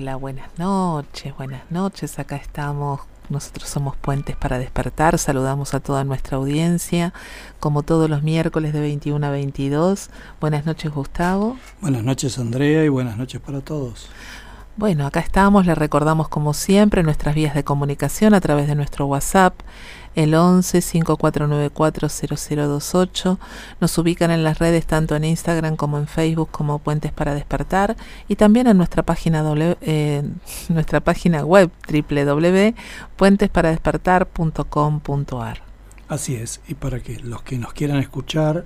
Hola, buenas noches, buenas noches. Acá estamos. Nosotros somos Puentes para Despertar. Saludamos a toda nuestra audiencia, como todos los miércoles de 21 a 22. Buenas noches, Gustavo. Buenas noches, Andrea, y buenas noches para todos. Bueno, acá estamos, les recordamos como siempre nuestras vías de comunicación a través de nuestro WhatsApp, el 11 5494 0028. Nos ubican en las redes tanto en Instagram como en Facebook como Puentes para Despertar y también en nuestra página, eh, nuestra página web www.puentesparadespertar.com.ar. Así es, y para que los que nos quieran escuchar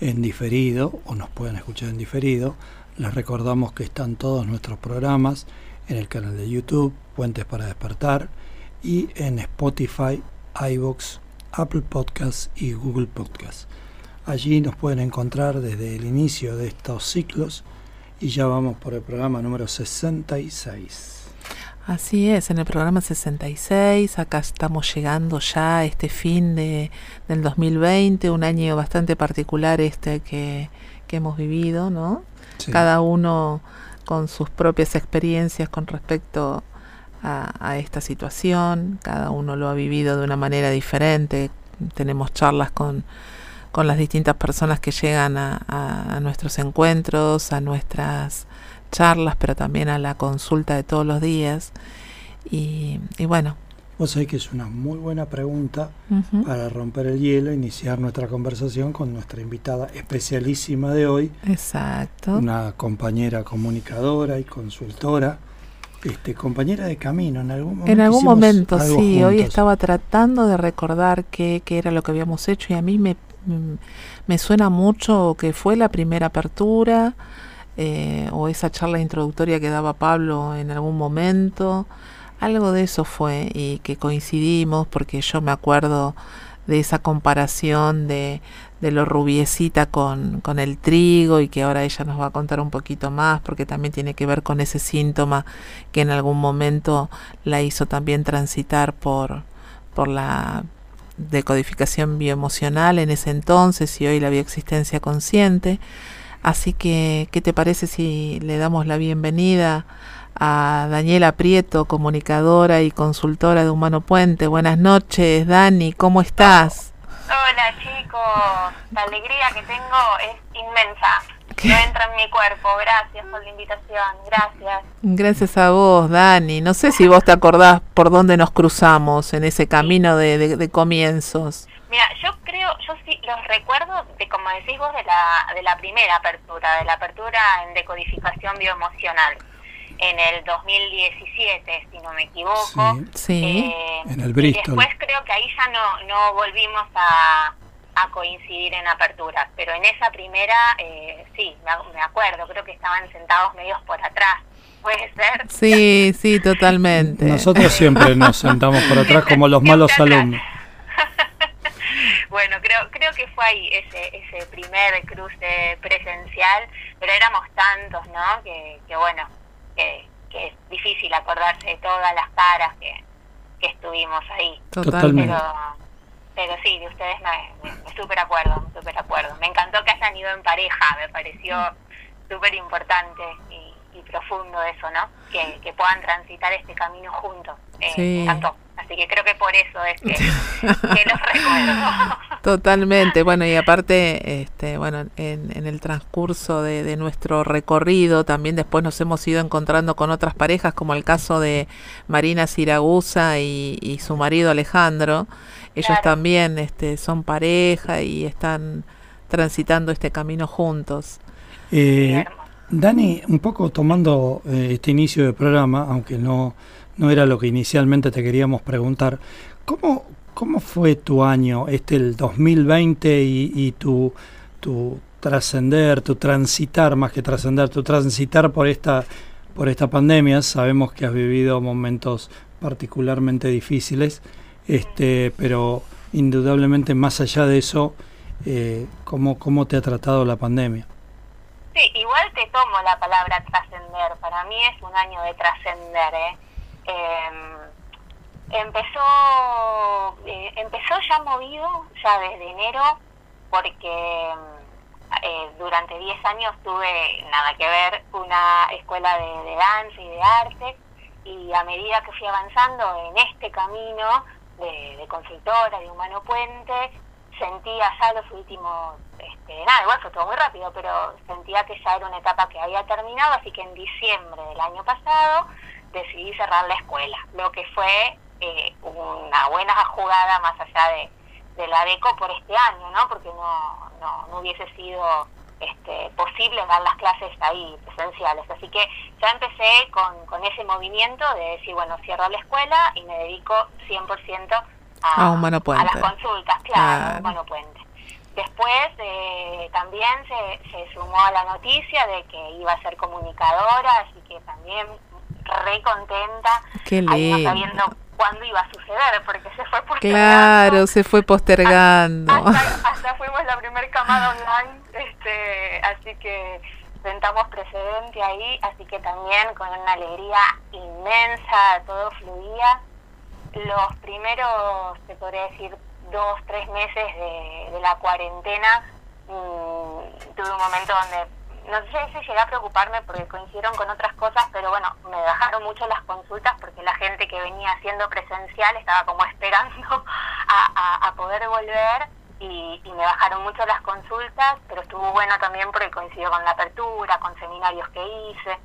en diferido o nos puedan escuchar en diferido, les recordamos que están todos nuestros programas en el canal de YouTube, Puentes para Despertar, y en Spotify, iVoox, Apple Podcasts y Google Podcasts. Allí nos pueden encontrar desde el inicio de estos ciclos y ya vamos por el programa número 66. Así es, en el programa 66, acá estamos llegando ya a este fin de, del 2020, un año bastante particular este que, que hemos vivido, ¿no? Cada uno con sus propias experiencias con respecto a, esta situación, cada uno lo ha vivido de una manera diferente, tenemos charlas con, con las distintas personas que llegan a, a, nuestros encuentros, a nuestras charlas, pero también a la consulta de todos los días. Y, y bueno, Vos sabés que es una muy buena pregunta para romper el hielo, iniciar nuestra conversación con nuestra invitada especialísima de hoy. Exacto. Una compañera comunicadora y consultora. Este, compañera de camino en algún momento. En algún momento, sí. Hoy estaba tratando de recordar qué, qué, era lo que habíamos hecho y a mí me, me suena mucho que fue la primera apertura eh, o esa charla introductoria que daba Pablo en algún momento. Algo de eso fue y que coincidimos porque yo me acuerdo de esa comparación de, de lo rubiecita con, con el trigo y que ahora ella nos va a contar un poquito más porque también tiene que ver con ese síntoma que en algún momento la hizo también transitar por, por la decodificación bioemocional en ese entonces y hoy la bioexistencia consciente. Así que, ¿qué te parece si le damos la bienvenida a Daniela Prieto, comunicadora y consultora de Humano Puente. Buenas noches, Dani, ¿cómo estás? Hola chicos, la alegría que tengo es inmensa. No entra en mi cuerpo. Gracias por la invitación. Gracias. Gracias a vos, Dani. No sé si vos te acordás por dónde nos cruzamos en ese camino de, de, de comienzos. Mira, yo creo, yo sí los recuerdo de, como decís vos, de la, de la primera apertura, de la apertura en decodificación bioemocional en el 2017, si no me equivoco. Sí, eh, en el Bristol. Después creo que ahí ya no, no volvimos a, a coincidir en aperturas, pero en esa primera eh, sí, me, acuerdo, creo que estaban sentados medios por atrás. ¿Puede ser? Sí, sí, totalmente. Nosotros siempre nos sentamos por atrás como los malos alumnos. bueno, creo creo que fue ahí ese ese primer cruce presencial, pero éramos tantos, ¿no? Que, que bueno, que, es difícil acordarse de todas las caras que, que estuvimos ahí. Totalmente. Pero, pero sí, de ustedes me, me, súper acuerdo, súper acuerdo. Me encantó que hayan ido en pareja, me pareció súper importante y, y, profundo eso, ¿no? Que, que, puedan transitar este camino juntos. Eh, Me encantó. Así que creo que por eso es que, que los recuerdo. Totalmente, bueno, y aparte, este, bueno, en, en el transcurso de, de, nuestro recorrido, también después nos hemos ido encontrando con otras parejas, como el caso de Marina Siragusa y, y su marido Alejandro. Ellos claro. también este, son pareja y están transitando este camino juntos. Eh, Dani, un poco tomando eh, este inicio del programa, aunque no no era lo que inicialmente te queríamos preguntar. ¿Cómo, cómo fue tu año, este el 2020 y, y tu, tu trascender, tu transitar, más que trascender, tu transitar por esta, por esta pandemia? Sabemos que has vivido momentos particularmente difíciles, este, pero indudablemente más allá de eso, eh, ¿cómo, ¿cómo te ha tratado la pandemia? Sí, igual te tomo la palabra trascender. Para mí es un año de trascender, ¿eh? Eh, empezó empezó ya movido ya desde enero porque eh, durante 10 años tuve nada que ver una escuela de, de danza y de arte y a medida que fui avanzando en este camino de, de consultora, de humano puente, sentía ya los últimos, este, nada, igual fue todo muy rápido, pero sentía que ya era una etapa que había terminado, así que en diciembre del año pasado decidí cerrar la escuela, lo que fue eh, una buena jugada más allá de, de la DECO por este año, ¿no? Porque no, no, no hubiese sido este, posible dar las clases ahí presenciales. Así que ya empecé con, con ese movimiento de decir, bueno, cierro la escuela y me dedico 100% a, a, Humano Puente. a las consultas, claro. Humano Puente. Después eh, también se, se sumó a la noticia de que iba a ser comunicadora, así que también re contenta, Qué lindo. ahí no sabiendo cuándo iba a suceder, porque se fue postergando. Claro, se fue postergando. Hasta, hasta fuimos la primer camada online, este, así que sentamos precedente ahí, así que también con una alegría inmensa, todo fluía. Los primeros, te podría decir, dos, tres meses de, de la cuarentena, mmm, tuve un momento donde no sé si llegué a preocuparme porque coincidieron con otras cosas, pero bueno, me bajaron mucho las consultas porque la gente que venía haciendo presencial estaba como esperando a, poder volver y, me bajaron mucho las consultas, pero estuvo bueno también porque coincidió con la apertura, con seminarios que hice.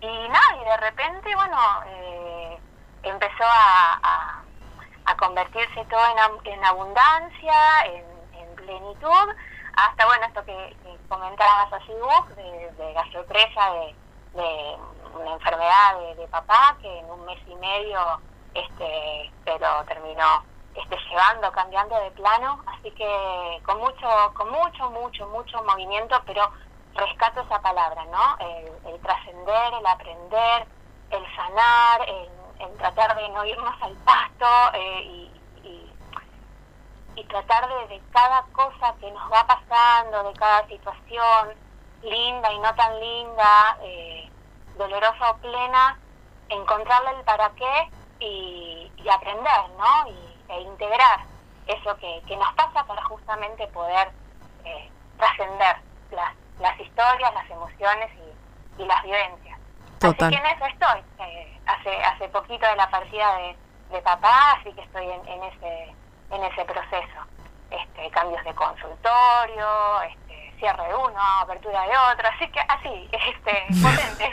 Y nada, y de repente, bueno, eh, empezó a, convertirse todo en, en abundancia, en plenitud hasta bueno esto que, comentabas así vos de, de la sorpresa de, de, una enfermedad de, papá que en un mes y medio este pero terminó este llevando cambiando de plano. Así que con mucho con mucho mucho mucho movimiento pero rescato esa palabra no el, trascender el aprender el sanar el, el, tratar de no irnos al pasto eh, y, y tratar de, de cada cosa que nos va pasando, de cada situación, linda y no tan linda, eh, dolorosa o plena, encontrarle el para qué y, y aprender, ¿no? Y, e integrar eso que, que, nos pasa para justamente poder eh, trascender las, las historias, las emociones y, y las vivencias. Total. Así que en eso estoy. Eh, hace, hace poquito de la partida de, de papá, así que estoy en, en ese en ese proceso. Este, cambios de consultorio, este, cierre de uno, apertura de otro, así que así, este, potente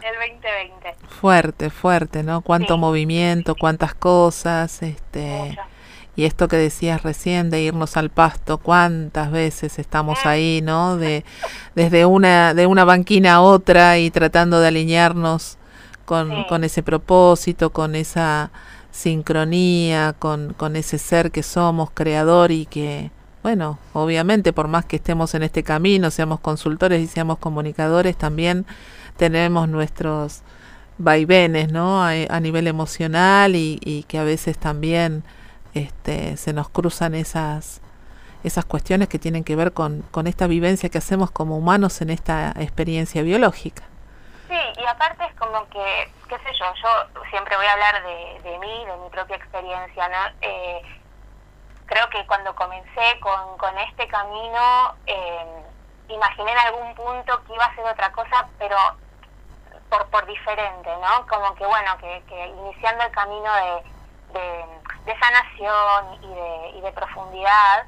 el, el 2020. Fuerte, fuerte, ¿no? Cuánto sí. movimiento, cuántas cosas, este... Mucho. Y esto que decías recién de irnos al pasto, cuántas veces estamos ahí, ¿no? De desde una de una banquina a otra y tratando de alinearnos con, sí. con ese propósito, con esa sincronía con, con ese ser que somos, creador y que, bueno, obviamente por más que estemos en este camino, seamos consultores y seamos comunicadores, también tenemos nuestros vaivenes, ¿no? A, nivel emocional y, y, que a veces también este, se nos cruzan esas esas cuestiones que tienen que ver con, con esta vivencia que hacemos como humanos en esta experiencia biológica. Sí, y aparte es como que, qué sé yo, yo siempre voy a hablar de, de mí, de mi propia experiencia, ¿no? Eh, creo que cuando comencé con, con este camino, eh, imaginé en algún punto que iba a ser otra cosa, pero por, por diferente, ¿no? Como que, bueno, que, que iniciando el camino de, de, sanación y de, y de profundidad,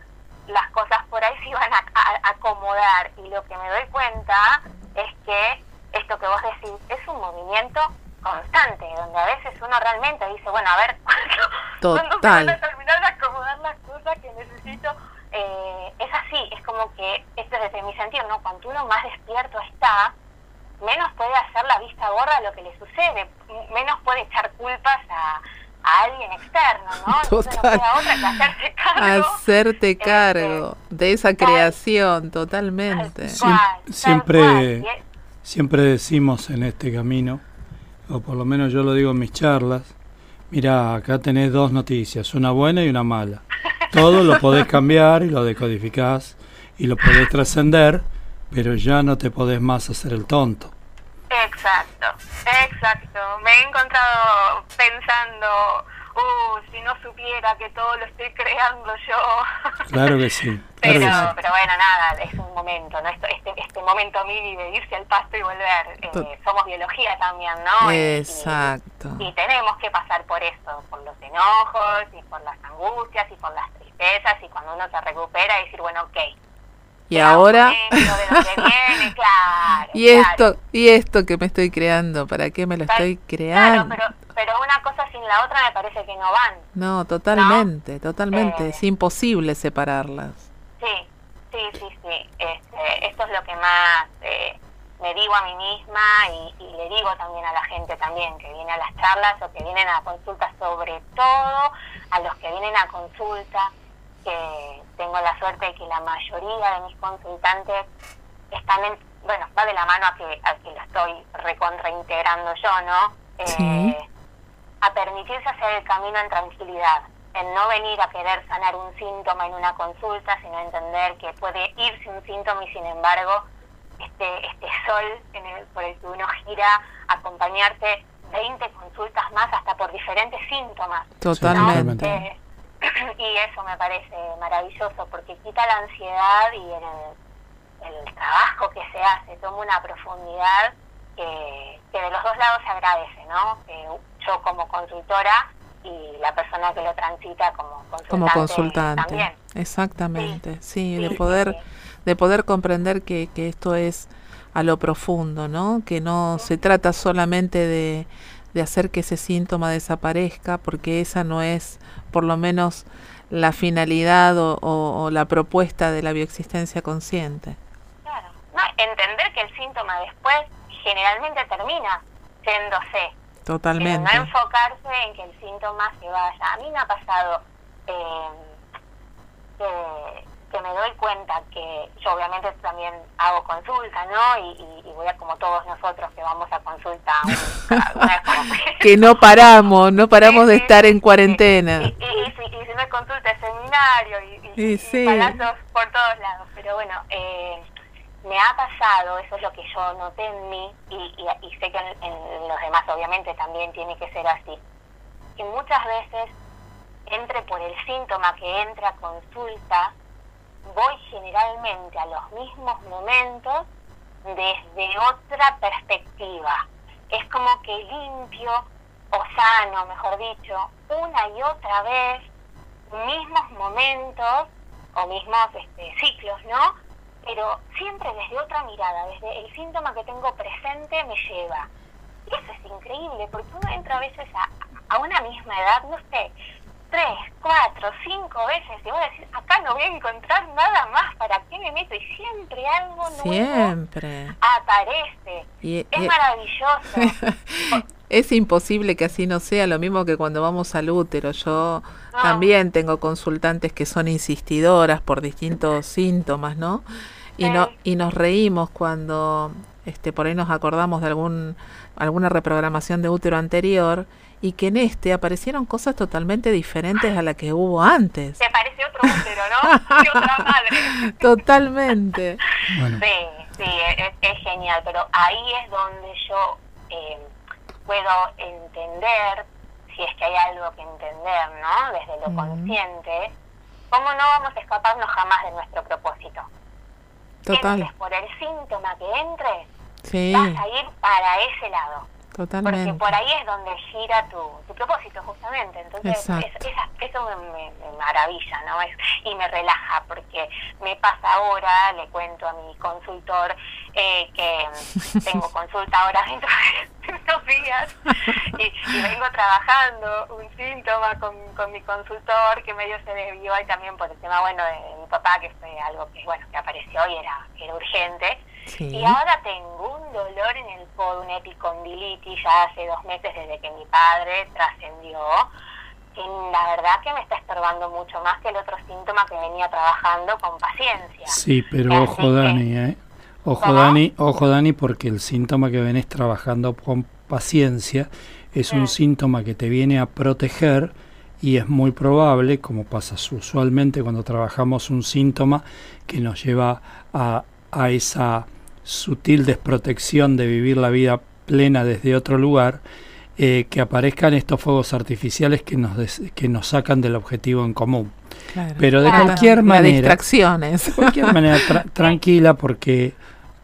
las cosas por ahí se iban a, a acomodar. Y lo que me doy cuenta es que esto que vos decís es un movimiento constante, donde a veces uno realmente dice, bueno, a ver, ¿cuándo me van a terminar de acomodar las cosas que necesito? Eh, es así, es como que, esto es desde mi sentido, ¿no? Cuando uno más despierto está, menos puede hacer la vista gorda a lo que le sucede, menos puede echar culpas a, a alguien externo, ¿no? Entonces no queda otra que hacerte cargo. Hacerte este, cargo este, de esa creación, totalmente. Cual, siempre, siempre decimos en este camino, o por lo menos yo lo digo en mis charlas, mira, acá tenés dos noticias, una buena y una mala. Todo lo podés cambiar y lo decodificás y lo podés trascender, pero ya no te podés más hacer el tonto. Exacto, exacto. Me he encontrado pensando uh, si no supiera que todo lo estoy creando yo. Claro que sí. pero, pero bueno, nada, es un momento, ¿no? Este, este momento mí de irse al pasto y volver. Eh, somos biología también, ¿no? Exacto. Y, tenemos que pasar por eso, por los enojos y por las angustias y por las tristezas y cuando uno se recupera y decir, bueno, ok. Y ahora... y esto y esto que me estoy creando, ¿para qué me lo estoy creando? Claro, pero pero una cosa sin la otra me parece que no van. No, totalmente, totalmente. es eh, imposible separarlas. Sí, sí, sí, sí. Este, esto es lo que más eh, me digo a mí misma y, le digo también a la gente también que viene a las charlas o que vienen a consultas, sobre todo a los que vienen a consulta, que tengo la suerte de que la mayoría de mis consultantes están en, bueno, va de la mano a que, a que lo estoy recontraintegrando yo, ¿no? Sí. Eh, a permitirse hacer el camino en tranquilidad, en no venir a querer sanar un síntoma en una consulta, sino entender que puede irse un síntoma y sin embargo este, este sol en el, por el que uno gira, acompañarte 20 consultas más hasta por diferentes síntomas. Totalmente. Eh, y eso me parece maravilloso porque quita la ansiedad y en el, el trabajo que se hace toma una profundidad que, que de los dos lados se agradece, ¿no? Yo como consultora y la persona que lo transita como consultante. Como consultante. Exactamente, sí, de poder de poder comprender que, que esto es a lo profundo, ¿no? Que no se trata solamente de, de hacer que ese síntoma desaparezca, porque esa no es, por lo menos, la finalidad o, o, la propuesta de la bioexistencia consciente. Claro, no, entender que el síntoma después generalmente termina yéndose Totalmente. no enfocarse en que el síntoma se vaya. A mí me ha pasado eh, que, me doy cuenta que yo obviamente también hago consulta, ¿no? Y, voy a como todos nosotros que vamos a consulta. que no paramos, no paramos de estar en cuarentena. Y, si, no es consulta es seminario y, y, palazos por todos lados. Pero bueno, eh, me ha pasado, eso es lo que yo noté en mí y, sé que en, los demás obviamente también tiene que ser así, que muchas veces entre por el síntoma que entra consulta, voy generalmente a los mismos momentos desde otra perspectiva. Es como que limpio o sano, mejor dicho, una y otra vez mismos momentos o mismos este, ciclos, ¿no? Pero siempre desde otra mirada, desde el síntoma que tengo presente me lleva. Y eso es increíble, porque uno entra a veces a, una misma edad, no sé, tres, cuatro, cinco veces, y vos decís, acá no voy a encontrar nada más, ¿para qué me meto? Y siempre algo nuevo siempre. aparece. es maravilloso. es imposible que así no sea, lo mismo que cuando vamos al útero. Yo también tengo consultantes que son insistidoras por distintos síntomas, ¿no? Y, no, y nos reímos cuando este, por ahí nos acordamos de algún, alguna reprogramación de útero anterior y que en este aparecieron cosas totalmente diferentes a la que hubo antes. Se parece otro útero, ¿no? otra madre. Totalmente. Sí, sí, es, genial, pero ahí es donde yo eh, puedo entender, si es que hay algo que entender, ¿no? Desde lo consciente, cómo no vamos a escaparnos jamás de nuestro propósito. Total. por el síntoma que entre, vas a ir para ese lado. Totalmente. Porque por ahí es donde gira tu, tu propósito, justamente. Entonces, eso me, maravilla, ¿no? Es, y me relaja, porque me pasa ahora, le cuento a mi consultor eh, que tengo consulta ahora dentro de unos días y, vengo trabajando un síntoma con, con mi consultor que medio se desvió y también por el tema, bueno, de, mi papá, que fue algo que, bueno, que apareció y era, era urgente y ahora tengo un dolor en el codo, una epicondilitis, ya hace dos meses desde que mi padre trascendió, que la verdad que me está estorbando mucho más que el otro síntoma que venía trabajando con paciencia. Sí, pero ojo Dani, ¿eh? Ojo Dani, ojo Dani, porque el síntoma que venís trabajando con paciencia es un mm. síntoma que te viene a proteger y es muy probable, como pasa usualmente cuando trabajamos un síntoma que nos lleva a, a esa sutil desprotección de vivir la vida plena desde otro lugar, eh, que aparezcan estos fuegos artificiales que nos, que nos sacan del objetivo en común. Pero de cualquier manera... distracciones. De cualquier manera, tranquila, porque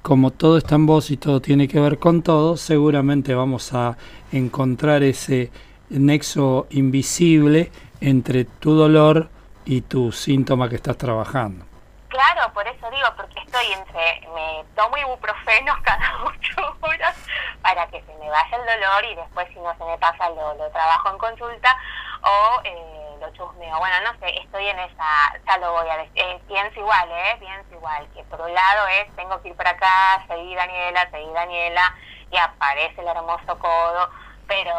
como todo está en vos y todo tiene que ver con todo, seguramente vamos a encontrar ese nexo invisible entre tu dolor y tu síntoma que estás trabajando. Claro, por eso digo, porque estoy entre, me tomo ibuprofenos cada ocho horas para que se me vaya el dolor y después si no se me pasa lo, lo trabajo en consulta o eh, lo chusmeo. Bueno, no sé, estoy en esa, ya lo voy a decir, eh, pienso igual, ¿eh? Pienso igual, que por un lado es, tengo que ir para acá, seguí Daniela, seguí Daniela, y aparece el hermoso codo, pero,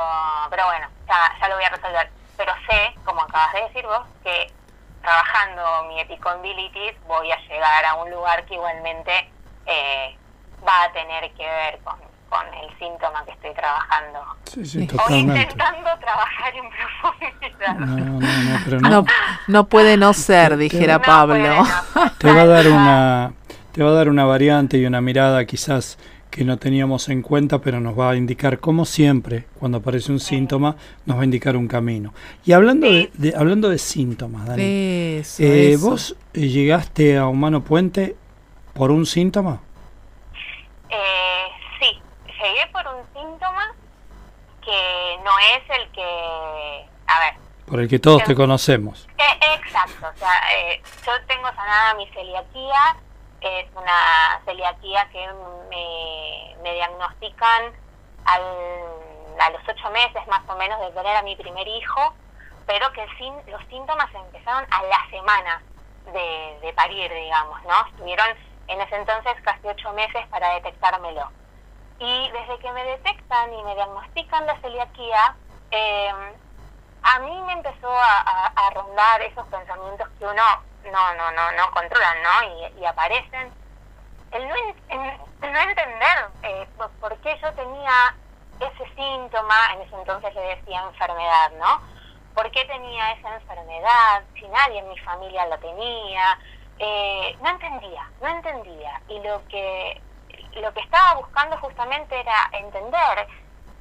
pero bueno, ya, ya lo voy a resolver. Pero sé, como acabas de decir vos, que trabajando mi epicondilitis voy a llegar a un lugar que igualmente eh, va a tener que ver con, el síntoma que estoy trabajando. Sí, sí, o intentando trabajar en profundidad. No, no, no, pero no, no, puede no ser, dijera Pablo. te va a dar una te va a dar una variante y una mirada quizás que no teníamos en cuenta, pero nos va a indicar, como siempre, cuando aparece un síntoma, nos va a indicar un camino. Y hablando de, hablando de síntomas, Dani, eh, ¿vos eh, llegaste a Humano Puente por un síntoma? Eh, sí, llegué por un síntoma que no es el que, a ver, por el que todos te conocemos. exacto, o sea, yo tengo sanada mi celiaquía es una celiaquía que me, me diagnostican a los ocho meses más o menos de tener a mi primer hijo, pero que sin, los síntomas empezaron a la semana de, de parir, digamos, ¿no? Estuvieron en ese entonces casi ocho meses para detectármelo. Y desde que me detectan y me diagnostican la celiaquía, eh, a mí me empezó a, a, rondar esos pensamientos que uno no, no, no, no controlan, ¿no? Y, aparecen. El no, no entender eh, por qué yo tenía ese síntoma, en ese entonces le decía enfermedad, ¿no? ¿Por qué tenía esa enfermedad? Si nadie en mi familia la tenía. Eh, no entendía, no entendía. Y lo que, lo que estaba buscando justamente era entender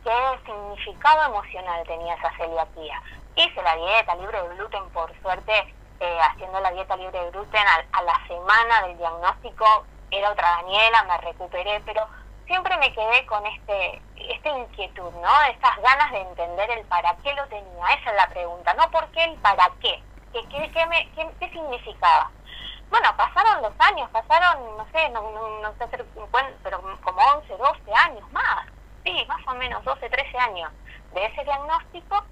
qué significado emocional tenía esa celiaquía. Hice la dieta libre de gluten, por suerte, eh, haciendo la dieta libre de gluten a, la semana del diagnóstico era otra Daniela, me recuperé, pero siempre me quedé con este esta inquietud, ¿no? Estas ganas de entender el para qué lo tenía. Esa es la pregunta, no por qué el para qué. ¿Qué, qué, qué, me, qué, significaba? Bueno, pasaron los años, pasaron, no sé, no, no, no sé pero como 11, 12 años más. Sí, más o menos 12, 13 años de ese diagnóstico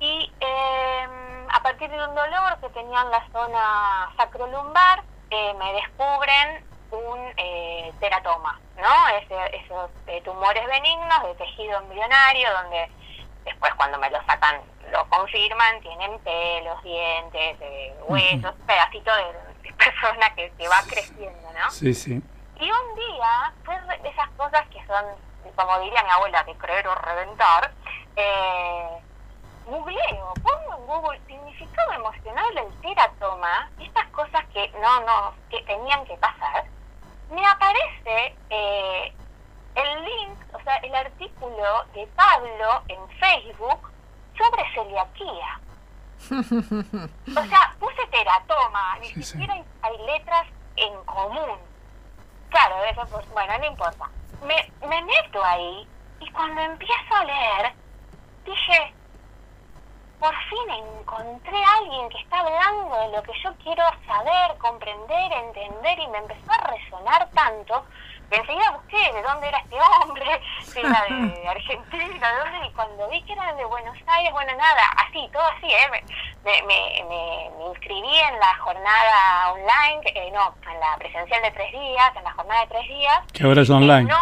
y eh, a partir de un dolor que tenía en la zona sacrolumbar, eh, me descubren un eh, teratoma, ¿no? esos eh, tumores benignos de tejido embrionario, donde después cuando me lo sacan lo confirman, tienen pelos, dientes, huesos, pedacitos de, persona que, que, va creciendo, ¿no? Sí, sí. Y un día, fue de esas cosas que son, como diría mi abuela, de creer o reventar, eh, googleo, pongo en Google significado emocional del teratoma, estas cosas que no, no, que tenían que pasar, me aparece eh, el link, o sea, el artículo de Pablo en Facebook sobre celiaquía. o sea, puse teratoma, ni siquiera hay letras en común. Claro, eso pues, bueno, no importa. Me, me meto ahí y cuando empiezo a leer, dije, por fin encontré a alguien que está hablando de lo que yo quiero saber, comprender, entender y me empezó a resonar tanto que enseguida busqué de dónde era este hombre, si era de Argentina, de dónde, y cuando vi que era de Buenos Aires, bueno, nada, así, todo así, ¿eh? me, me, me, inscribí en la jornada online, eh, no, en la presencial de tres días, en la jornada de tres días. Que ahora es online.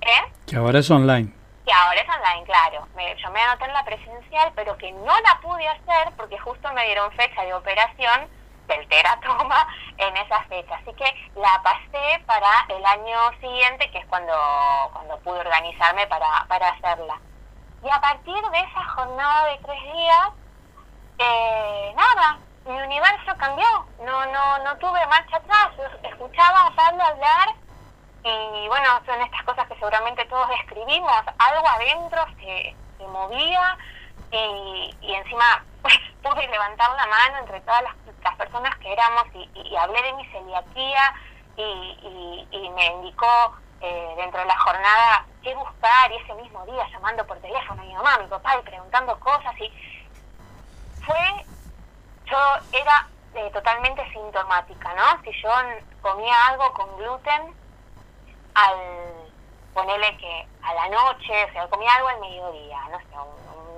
¿Eh? Que ahora es online que ahora es online, claro. Me, yo me anoté en la presencial, pero que no la pude hacer porque justo me dieron fecha de operación del teratoma en esa fecha. Así que la pasé para el año siguiente, que es cuando, cuando pude organizarme para, para hacerla. Y a partir de esa jornada de tres días, eh, nada, mi universo cambió. No, no, no tuve marcha atrás. escuchaba a Pablo hablar Y bueno, son estas cosas que seguramente todos escribimos, algo adentro se, se movía y, y encima pude levantar la mano entre todas las, personas que éramos y, hablé de mi celiaquía y, y me indicó eh, dentro de la jornada qué buscar y ese mismo día llamando por teléfono a mi mamá, a mi papá y preguntando cosas y fue, yo era eh, totalmente sintomática, ¿no? Si yo comía algo con gluten, al ponerle que a la noche, o sea, comía algo al mediodía, no sé,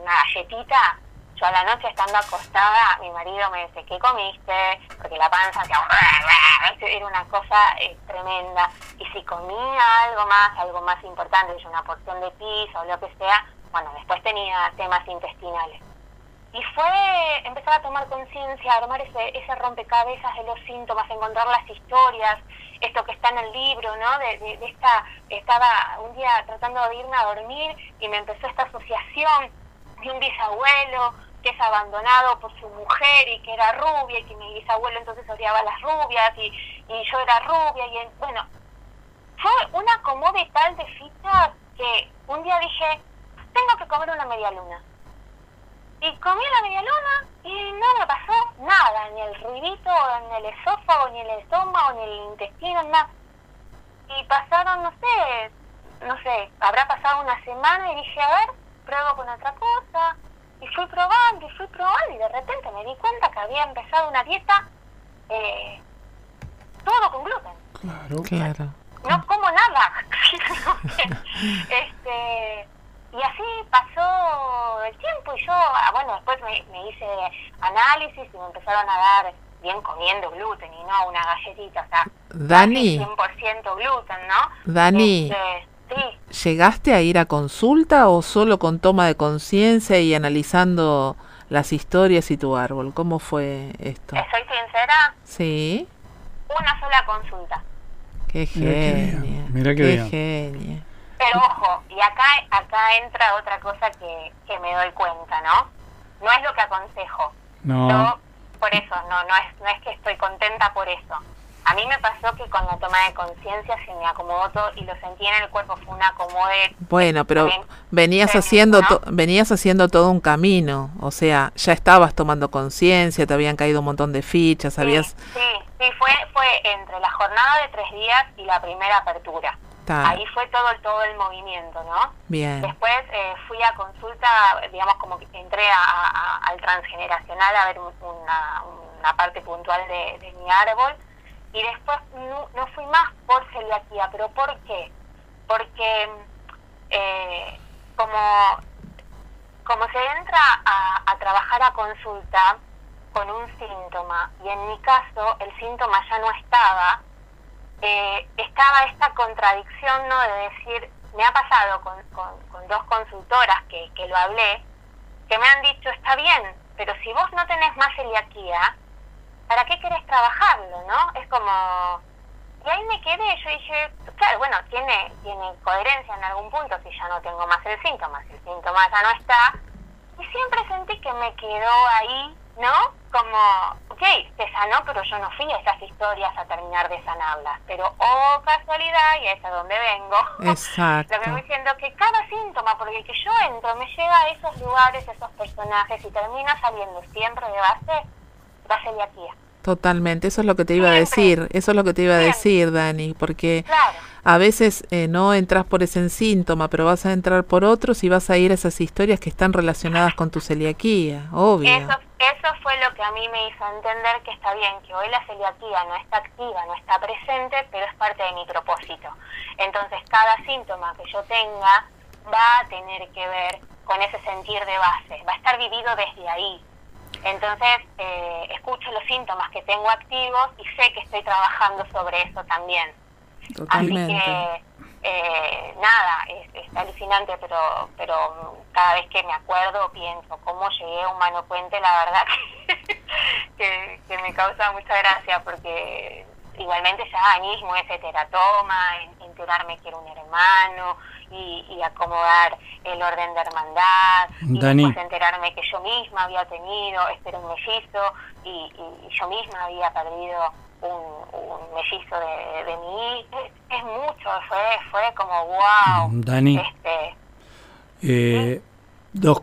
una galletita, yo a la noche estando acostada, mi marido me dice, ¿qué comiste? Porque la panza era una cosa eh, tremenda. Y si comía algo más, algo más importante, una porción de pizza o lo que sea, bueno, después tenía temas intestinales. Y fue empezar a tomar conciencia, armar ese, ese rompecabezas de los síntomas, encontrar las historias, esto que está en el libro, ¿no? De, de, de esta, estaba un día tratando de irme a dormir y me empezó esta asociación de un bisabuelo que es abandonado por su mujer y que era rubia y que mi bisabuelo entonces odiaba las rubias y, y yo era rubia y bueno, fue una acomode tal de fichas que un día dije, tengo que comer una media luna. Y comí la media luna y no me pasó nada, ni el ruidito en el esófago, ni el estómago, ni el intestino, nada. Y pasaron, no sé, no sé, habrá pasado una semana y dije, a ver, pruebo con otra cosa, y fui probando y fui probando y de repente me di cuenta que había empezado una dieta eh, todo con gluten. Claro, claro. No como nada. este y así pasó el tiempo y yo, ah, bueno, después me, hice análisis y me empezaron a dar bien comiendo gluten y no una galletita, o sea, Dani, 100% gluten, ¿no? Dani, este, ¿Llegaste a ir a consulta o solo con toma de conciencia y analizando las historias y tu árbol? ¿Cómo fue esto? ¿Soy sincera? Sí. Una sola consulta. Qué genia. Mira qué, genia. Pero ojo, y acá, acá entra otra cosa que, que me doy cuenta, ¿no? No es lo que aconsejo. No. por eso, no, no es, no es que estoy contenta por eso a mí me pasó que con la toma de conciencia se me acomodó todo y lo sentí en el cuerpo, fue una acomode. Bueno, pero venías haciendo venías haciendo todo un camino, o sea, ya estabas tomando conciencia, te habían caído un montón de fichas, sabías. Sí, sí, fue fue entre la jornada de tres días y la primera apertura. Ahí fue todo todo el movimiento, ¿no? Bien. Después eh, fui a consulta, digamos como que entré al transgeneracional a ver una, una parte puntual de, de mi árbol y después no, fui más por celiaquía. ¿Pero por qué? Porque eh, como, como se entra a, trabajar a consulta con un síntoma y en mi caso el síntoma ya no estaba, eh, estaba esta contradicción ¿no? de decir, me ha pasado con, con, dos consultoras que, que lo hablé, que me han dicho, está bien, pero si vos no tenés más celiaquía, ¿para qué querés trabajarlo, no? Es como... Y ahí me quedé, yo dije, claro, bueno, tiene, tiene coherencia en algún punto si ya no tengo más el síntoma, si el síntoma ya no está. Y siempre sentí que me quedó ahí, ¿no? Como, ok, te sanó, pero yo no fui a esas historias a terminar de sanarlas. Pero, oh casualidad, y es a donde vengo. Exacto. Lo que voy diciendo que cada síntoma, porque que yo entro, me llega a esos lugares, esos personajes, y termina saliendo siempre de base Totalmente, eso es lo que te iba a decir, eso es lo que te iba a decir, Dani, porque a veces eh, no entras por ese síntoma, pero vas a entrar por otros y vas a ir a esas historias que están relacionadas con tu celiaquía, obvio. Eso, eso fue lo que a mí me hizo entender que está bien, que hoy la celiaquía no está activa, no está presente, pero es parte de mi propósito. Entonces, cada síntoma que yo tenga va a tener que ver con ese sentir de base, va a estar vivido desde ahí, entonces, eh, escucho los síntomas que tengo activos y sé que estoy trabajando sobre eso también. Totalmente. Así que, eh, nada, es, alucinante, pero, pero cada vez que me acuerdo pienso cómo llegué a Humano Puente, la verdad que, que, me causa mucha gracia porque igualmente ya mismo ese teratoma, enterarme que era un hermano, y, acomodar el orden de hermandad, y después enterarme que yo misma había tenido, este era un mellizo, y, yo misma había perdido un, mellizo de, de mi es, es, mucho, fue, fue como wow. Mm, Dani, este, eh, dos,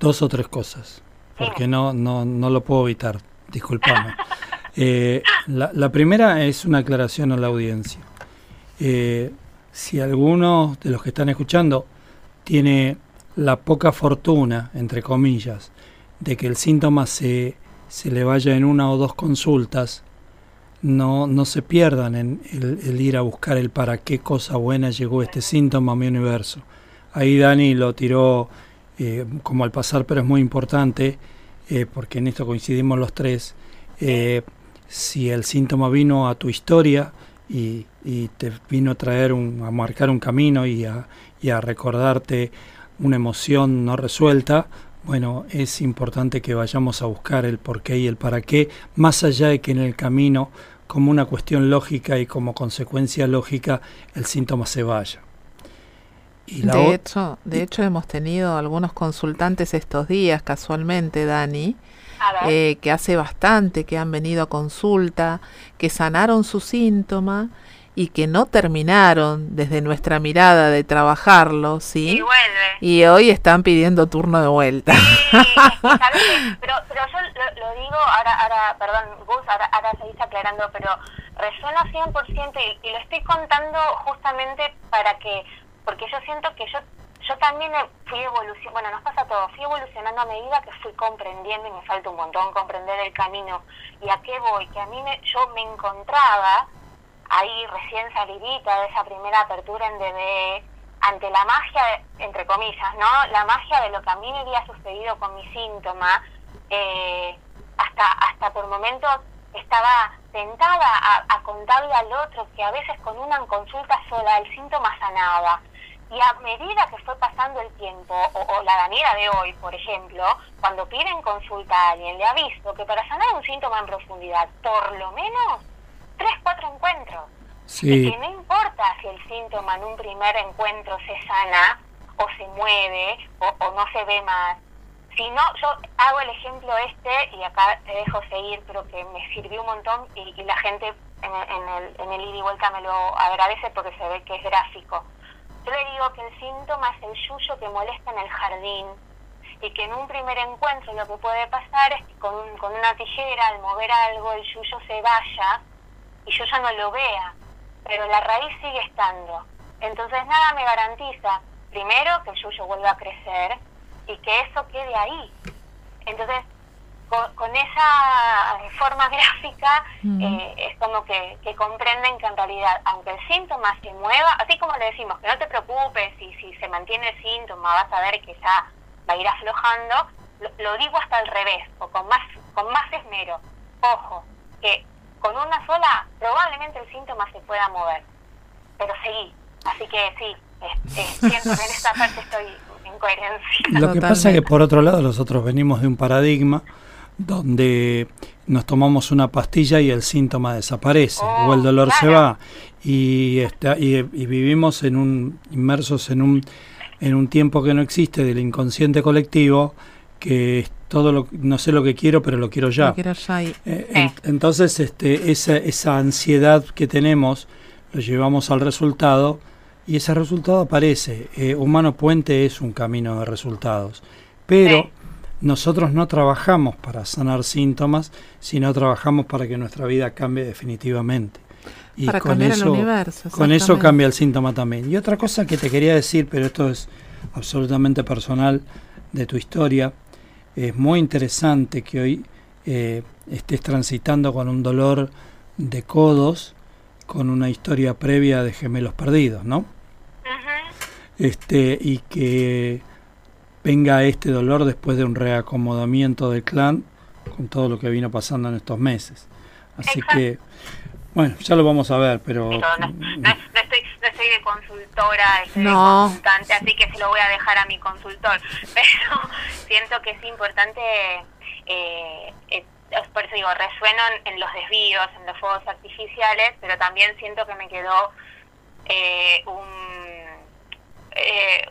dos o tres cosas, porque no, no, no lo puedo evitar, disculpame. eh, la, la, primera es una aclaración a la audiencia. Eh, si alguno de los que están escuchando tiene la poca fortuna, entre comillas, de que el síntoma se, se le vaya en una o dos consultas, no, no se pierdan en el, ir a buscar el para qué cosa buena llegó este síntoma a mi universo. Ahí Dani lo tiró eh, como al pasar, pero es muy importante, eh, porque en esto coincidimos los tres. Eh, si el síntoma vino a tu historia y, y, te vino a traer un, a marcar un camino y a, y a recordarte una emoción no resuelta, bueno, es importante que vayamos a buscar el por qué y el para qué, más allá de que en el camino como una cuestión lógica y como consecuencia lógica el síntoma se vaya. Y de hecho, de hecho hemos tenido algunos consultantes estos días, casualmente, Dani, eh, que hace bastante que han venido a consulta, que sanaron su síntoma y que no terminaron desde nuestra mirada de trabajarlo, ¿sí? Y, y hoy están pidiendo turno de vuelta. Sí, pero, pero yo lo, digo, ahora, ahora perdón, Gus, ahora, ahora seguís aclarando, pero resuena 100% y, y lo estoy contando justamente para que, porque yo siento que yo yo también fui evolucionando, bueno, nos pasa todo, fui evolucionando a medida que fui comprendiendo y me falta un montón comprender el camino y a qué voy, que a mí me, yo me encontraba ahí recién salidita de esa primera apertura en DBE, ante la magia, entre comillas, ¿no? La magia de lo que a mí me había sucedido con mi síntoma, eh, hasta, hasta por momentos estaba tentada a, a, contarle al otro que a veces con una consulta sola el síntoma sanaba. Y a medida que fue pasando el tiempo, o, la Daniela de hoy, por ejemplo, cuando piden consulta a alguien, le aviso que para sanar un síntoma en profundidad, por lo menos tres, cuatro encuentros. Y que no importa si el síntoma en un primer encuentro se sana o se mueve o, no se ve más. Si no, yo hago el ejemplo este y acá te dejo seguir, pero que me sirvió un montón y, la gente en, en, el, en el ida y vuelta me lo agradece porque se ve que es gráfico. Yo le digo que el síntoma es el yuyo que molesta en el jardín y que en un primer encuentro lo que puede pasar es que con, con una tijera, al mover algo, el yuyo se vaya y yo ya no lo vea, pero la raíz sigue estando. Entonces nada me garantiza, primero, que el yuyo vuelva a crecer y que eso quede ahí. Entonces, con, esa forma gráfica eh, es como que, que, comprenden que en realidad, aunque el síntoma se mueva, así como le decimos que no te preocupes y si se mantiene el síntoma vas a ver que ya va a ir aflojando, lo, lo digo hasta al revés, o con más, con más esmero. Ojo, que con una sola probablemente el síntoma se pueda mover, pero seguí. Así que sí, siento que en esta parte estoy en coherencia. Lo que pasa es que por otro lado nosotros venimos de un paradigma donde nos tomamos una pastilla y el síntoma desaparece o el oh, dolor se va y, está, y, y, vivimos en un inmersos en un en un tiempo que no existe del inconsciente colectivo que todo lo no sé lo que quiero pero lo quiero ya, eh, entonces este esa, esa ansiedad que tenemos lo llevamos al resultado y ese resultado aparece. Eh, humano puente es un camino de resultados pero nosotros no trabajamos para sanar síntomas sino trabajamos para que nuestra vida cambie definitivamente. Y para con eso el universo, con eso cambia el síntoma también. Y otra cosa que te quería decir pero esto es absolutamente personal de tu historia es muy interesante que hoy eh, estés transitando con un dolor de codos, con una historia previa de gemelos perdidos, ¿no? Este, y que venga este dolor después de un reacomodamiento del clan con todo lo que vino pasando en estos meses. Así que, bueno, ya lo vamos a ver, pero... no, estoy, soy de consultora, soy no. consultante, así que se lo voy a dejar a mi consultor. Pero siento que es importante, eh, eh, por eso digo, resueno en, los desvíos, en los fuegos artificiales, pero también siento que me quedó eh, un, eh,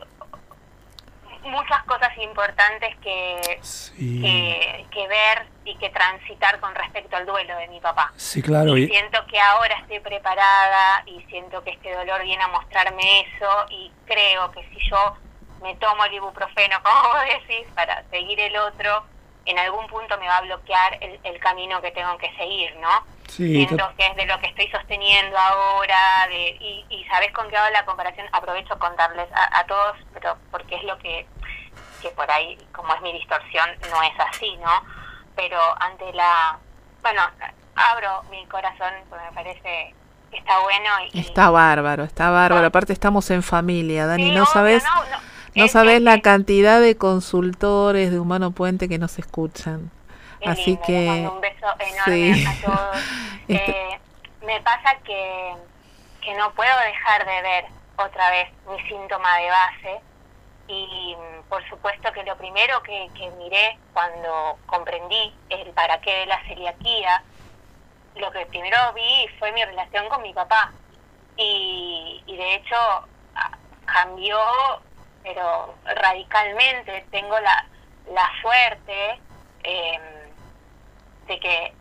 muchas cosas importantes que, que, que, ver y que transitar con respecto al duelo de mi papá. Sí, claro. Y siento que ahora estoy preparada y siento que este dolor viene a mostrarme eso y creo que si yo me tomo el ibuprofeno, como vos decís, para seguir el otro, en algún punto me va a bloquear el, camino que tengo que seguir, ¿no? Sí, Siento que es de lo que estoy sosteniendo ahora, de, y, y sabes con qué hago la comparación, aprovecho contarles a, a todos, pero porque es lo que, que por ahí, como es mi distorsión, no es así, ¿no? Pero ante la, bueno, abro mi corazón, porque me parece que está bueno. Y, está bárbaro, está bárbaro, aparte estamos en familia, Dani, ¿no sabes? No sabes la cantidad de consultores de Humano Puente que nos escuchan. Así que... un beso enorme a todos. Este eh, me pasa que, que no puedo dejar de ver otra vez mi síntoma de base y por supuesto que lo primero que, miré cuando comprendí el para qué de la celiaquía, lo que primero vi fue mi relación con mi papá. Y, y de hecho cambió pero radicalmente. Tengo la, la suerte em, de que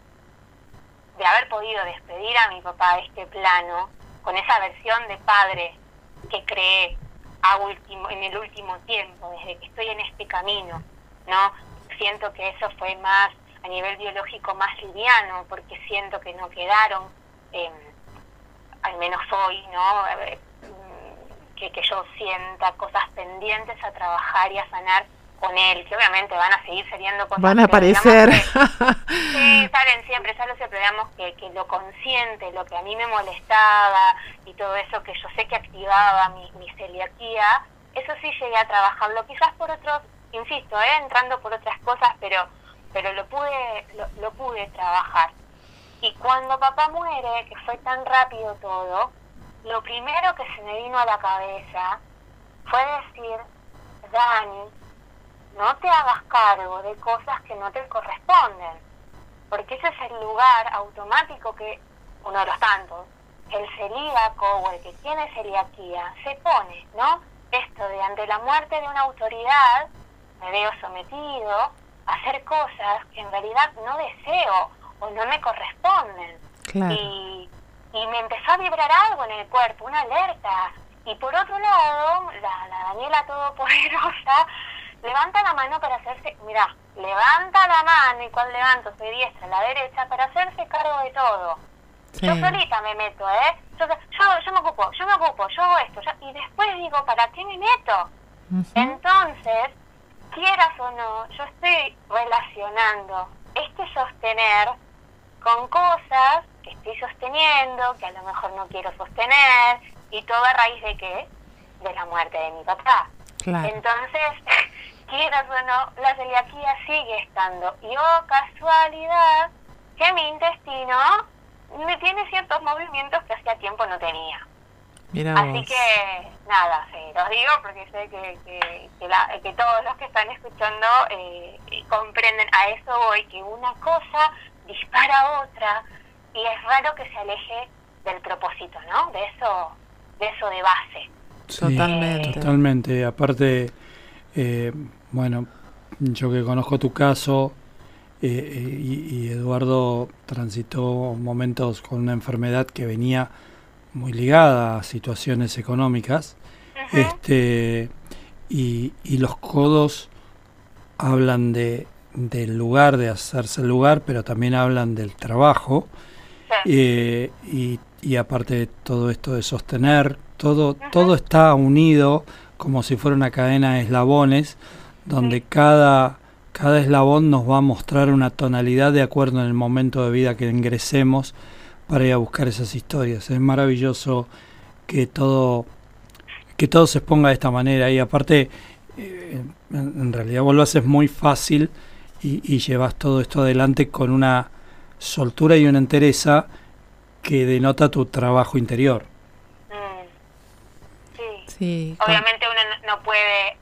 de haber podido despedir a mi papá de este plano con esa versión de padre que creé a último, en el último tiempo, desde que estoy en este camino, ¿no? Siento que eso fue más, a nivel biológico, más liviano, porque siento que no quedaron, em, al menos hoy, ¿no? que, yo sienta cosas pendientes a trabajar y a sanar con él, que obviamente van a seguir saliendo cosas. Van a aparecer. sí, salen siempre, salen siempre, digamos que, que lo consciente, lo que a mí me molestaba y todo eso que yo sé que activaba mi, mi celiaquía, eso sí llegué a trabajarlo, quizás por otros, insisto, ¿eh? entrando por otras cosas, pero pero lo pude, lo, lo pude trabajar. Y cuando papá muere, que fue tan rápido todo, lo primero que se me vino a la cabeza fue decir, Dani, no te hagas cargo de cosas que no te corresponden, porque ese es el lugar automático que, uno de los tantos, el celíaco o el que tiene celiaquía se pone, ¿no? Esto de ante la muerte de una autoridad, me veo sometido a hacer cosas que en realidad no deseo o no me corresponden. Y y me empezó a vibrar algo en el cuerpo, una alerta. Y por otro lado, la, la Daniela Todopoderosa levanta la mano para hacerse, mira, levanta la mano y cuando levanto soy diestra, la derecha, para hacerse cargo de todo. Yo solita me meto, ¿eh? Yo, yo, me ocupo, yo me ocupo, yo hago esto, y después digo, ¿para qué me meto? Entonces, quieras o no, yo estoy relacionando este sostener con cosas que estoy sosteniendo, que a lo mejor no quiero sostener, y todo a raíz de qué? De la muerte de mi papá. Entonces, quieras o no, la celiaquía sigue estando. Y oh, casualidad, que mi intestino me tiene ciertos movimientos que hacía tiempo no tenía. Así que, nada, sí, los digo porque sé que, que, que, todos los que están escuchando eh, comprenden a eso hoy, que una cosa dispara otra, y es raro que se aleje del propósito, ¿no? De eso, de eso de base. totalmente. totalmente. Aparte, eh, bueno, yo que conozco tu caso eh, eh, y, Eduardo transitó momentos con una enfermedad que venía muy ligada a situaciones económicas, este y, y los codos hablan de del lugar, de hacerse el lugar, pero también hablan del trabajo eh, y, y, aparte de todo esto de sostener, todo, todo está unido como si fuera una cadena de eslabones, donde cada, cada eslabón nos va a mostrar una tonalidad de acuerdo en el momento de vida que ingresemos para ir a buscar esas historias. Es maravilloso que todo, que todo se exponga de esta manera y aparte, eh, en, realidad vos lo haces muy fácil y, y llevas todo esto adelante con una soltura y una entereza que denota tu trabajo interior. Mm. Sí. Obviamente uno no puede,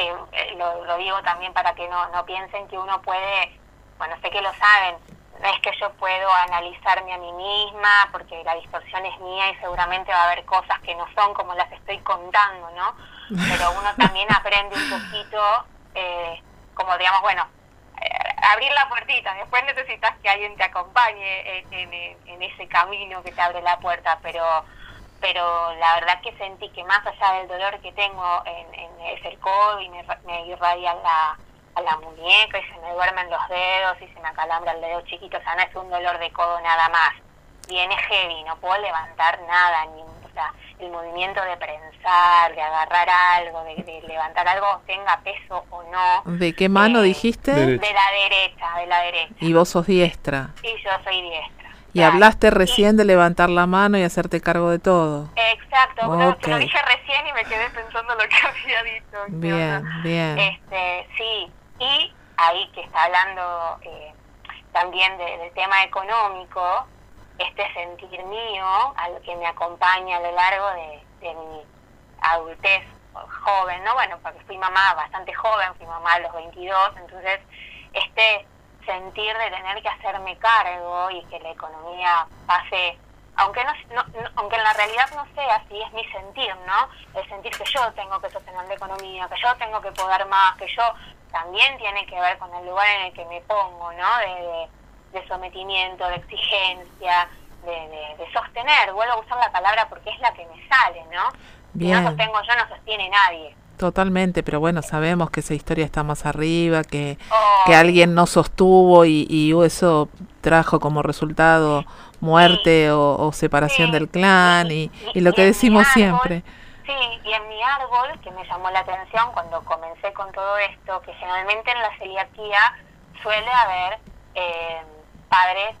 eh, eh, lo, digo también para que no, no piensen que uno puede, bueno, sé que lo saben, no es que yo puedo analizarme a mí misma porque la distorsión es mía y seguramente va a haber cosas que no son como las estoy contando, ¿no? Pero uno también aprende un poquito, eh, como digamos, bueno, abrir la puertita, después necesitas que alguien te acompañe en, ese camino que te abre la puerta, pero pero la verdad que sentí que más allá del dolor que tengo en, en es el codo y me, me irradia la, a la muñeca y se me duermen los dedos y se me acalambra el dedo chiquito, o sea, no es un dolor de codo nada más. Viene heavy, no puedo levantar nada, ni, o sea, el movimiento de prensar, de agarrar algo, de, levantar algo, tenga peso o no. ¿De qué mano eh, dijiste? De la derecha, de la derecha. ¿Y vos sos diestra? Sí, yo soy diestra. Y hablaste recién de levantar la mano y hacerte cargo de todo. Exacto, lo dije recién y me quedé pensando lo que había dicho. Bien, bien. Este, sí, y ahí que está hablando eh, también del tema económico, este sentir mío, al que me acompaña a lo largo de, mi adultez joven, ¿no? Bueno, porque fui mamá bastante joven, fui mamá a los 22, entonces este sentir de tener que hacerme cargo y que la economía pase, aunque no, aunque en la realidad no sea así, es mi sentir, ¿no? El sentir que yo tengo que sostener la economía, que yo tengo que poder más, que yo también tiene que ver con el lugar en el que me pongo, ¿no? De, de sometimiento, de exigencia, de, sostener. Vuelvo a usar la palabra porque es la que me sale, ¿no? Si no sostengo yo, no sostiene nadie. Totalmente, pero bueno, sabemos que esa historia está más arriba, que, que alguien no sostuvo y, y, eso trajo como resultado muerte o, separación del clan y, y, lo que decimos siempre. Sí, y en mi árbol, que me llamó la atención cuando comencé con todo esto, que generalmente en la celiaquía suele haber eh, padres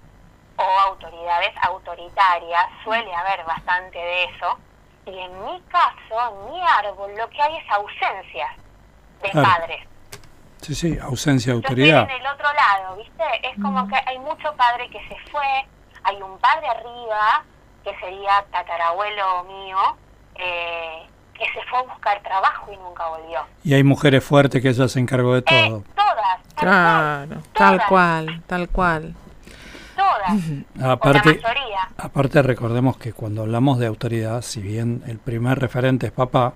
o autoridades autoritarias, suele haber bastante de eso, y en mi caso, en mi árbol, lo que hay es ausencia de padres. Sí, sí, ausencia de autoridad. Yo en el otro lado, ¿viste? Es como que hay mucho padre que se fue, hay un padre arriba, que sería tatarabuelo mío, eh, que se fue a buscar trabajo y nunca volvió. Y hay mujeres fuertes que ellas se encargó de eh, todo. todas. Tal claro, cual, tal cual, tal cual. Todas. aparte, aparte recordemos que cuando hablamos de autoridad, si bien el primer referente es papá,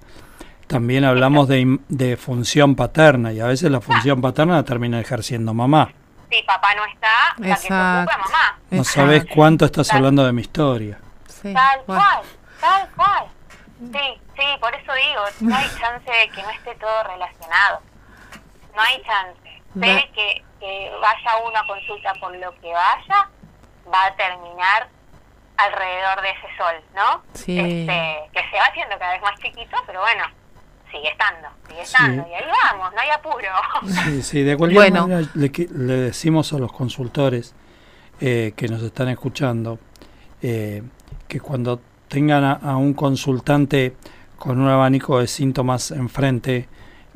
también hablamos de, de función paterna y a veces la función paterna la termina ejerciendo mamá. Si papá no está, la que se ocupa mamá. No sabes cuánto estás hablando de mi historia. Tal cual, tal cual. Sí, sí, por eso digo, no hay chance de que no esté todo relacionado. No hay chance. Sé que, que vaya uno a consulta por lo que vaya, va a terminar alrededor de ese sol, ¿no? Sí. Este, que se va haciendo cada vez más chiquito, pero bueno, sigue estando, sigue estando. Y ahí vamos, no hay apuro. Sí, sí, de cualquier manera le, le, decimos a los consultores eh, que nos están escuchando eh, que cuando tengan a, un consultante con un abanico de síntomas enfrente,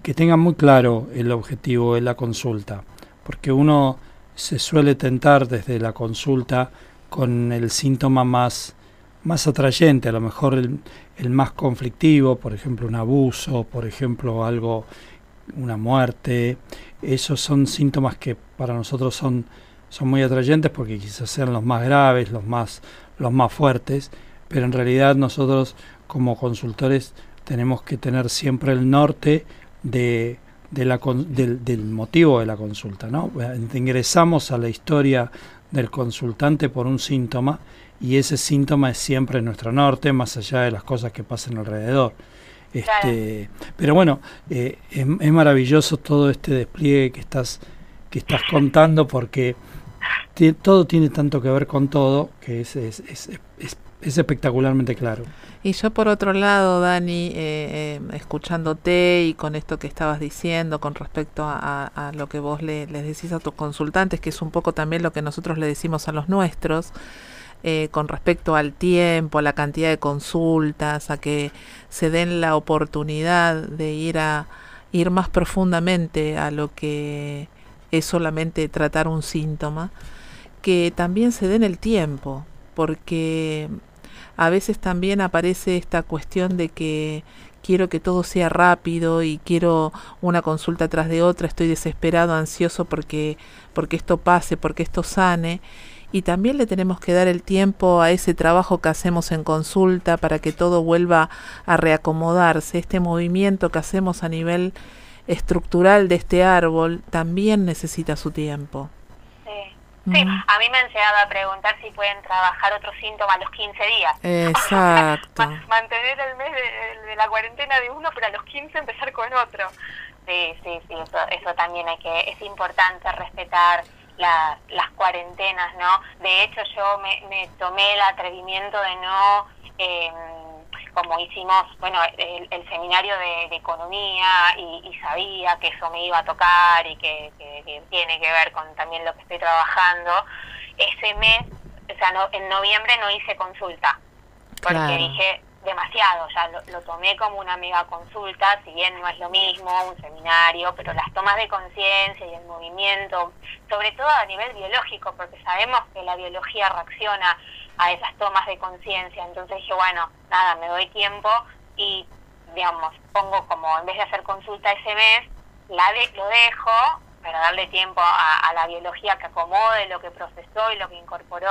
que tengan muy claro el objetivo de la consulta, porque uno se suele tentar desde la consulta con el síntoma más, más atrayente, a lo mejor el, el más conflictivo, por ejemplo un abuso, por ejemplo algo, una muerte, esos son síntomas que para nosotros son, son muy atrayentes porque quizás sean los más graves, los más, los más fuertes, pero en realidad nosotros como consultores tenemos que tener siempre el norte de, la, del, del, motivo de la consulta. ¿no? Ingresamos a la historia del consultante por un síntoma y ese síntoma es siempre nuestro norte, más allá de las cosas que pasen alrededor. Este, Pero bueno, eh, es, maravilloso todo este despliegue que estás, que estás contando porque todo tiene tanto que ver con todo que es, es, es, es es espectacularmente claro. Y yo por otro lado, Dani, eh, eh, escuchándote y con esto que estabas diciendo con respecto a, lo que vos le, les decís a tus consultantes, que es un poco también lo que nosotros le decimos a los nuestros, eh, con respecto al tiempo, a la cantidad de consultas, a que se den la oportunidad de ir a ir más profundamente a lo que es solamente tratar un síntoma, que también se den el tiempo, porque a veces también aparece esta cuestión de que quiero que todo sea rápido y quiero una consulta tras de otra, estoy desesperado, ansioso porque, porque esto pase, porque esto sane. Y también le tenemos que dar el tiempo a ese trabajo que hacemos en consulta para que todo vuelva a reacomodarse, este movimiento que hacemos a nivel estructural de este árbol también necesita su tiempo. Sí, a mí me han llegado a preguntar si pueden trabajar otros síntomas a los 15 días. Exacto. Mantener el mes de, la cuarentena de uno, pero a los 15 empezar con otro. Sí, sí, sí, eso, eso también hay que, es importante respetar las cuarentenas, ¿no? De hecho, yo me, me tomé el atrevimiento de no... Eh, como hicimos, bueno, el, seminario de, economía y, sabía que eso me iba a tocar y que, tiene que ver con también lo que estoy trabajando, ese mes, o sea, no, en noviembre no hice consulta, porque dije demasiado, ya lo, tomé como una mega consulta, si bien no es lo mismo, un seminario, pero las tomas de conciencia y el movimiento, sobre todo a nivel biológico, porque sabemos que la biología reacciona a esas tomas de conciencia. Entonces dije, bueno, nada, me doy tiempo y, digamos, pongo como, en vez de hacer consulta ese mes, la de, lo dejo para darle tiempo a, la biología que acomode lo que procesó y lo que incorporó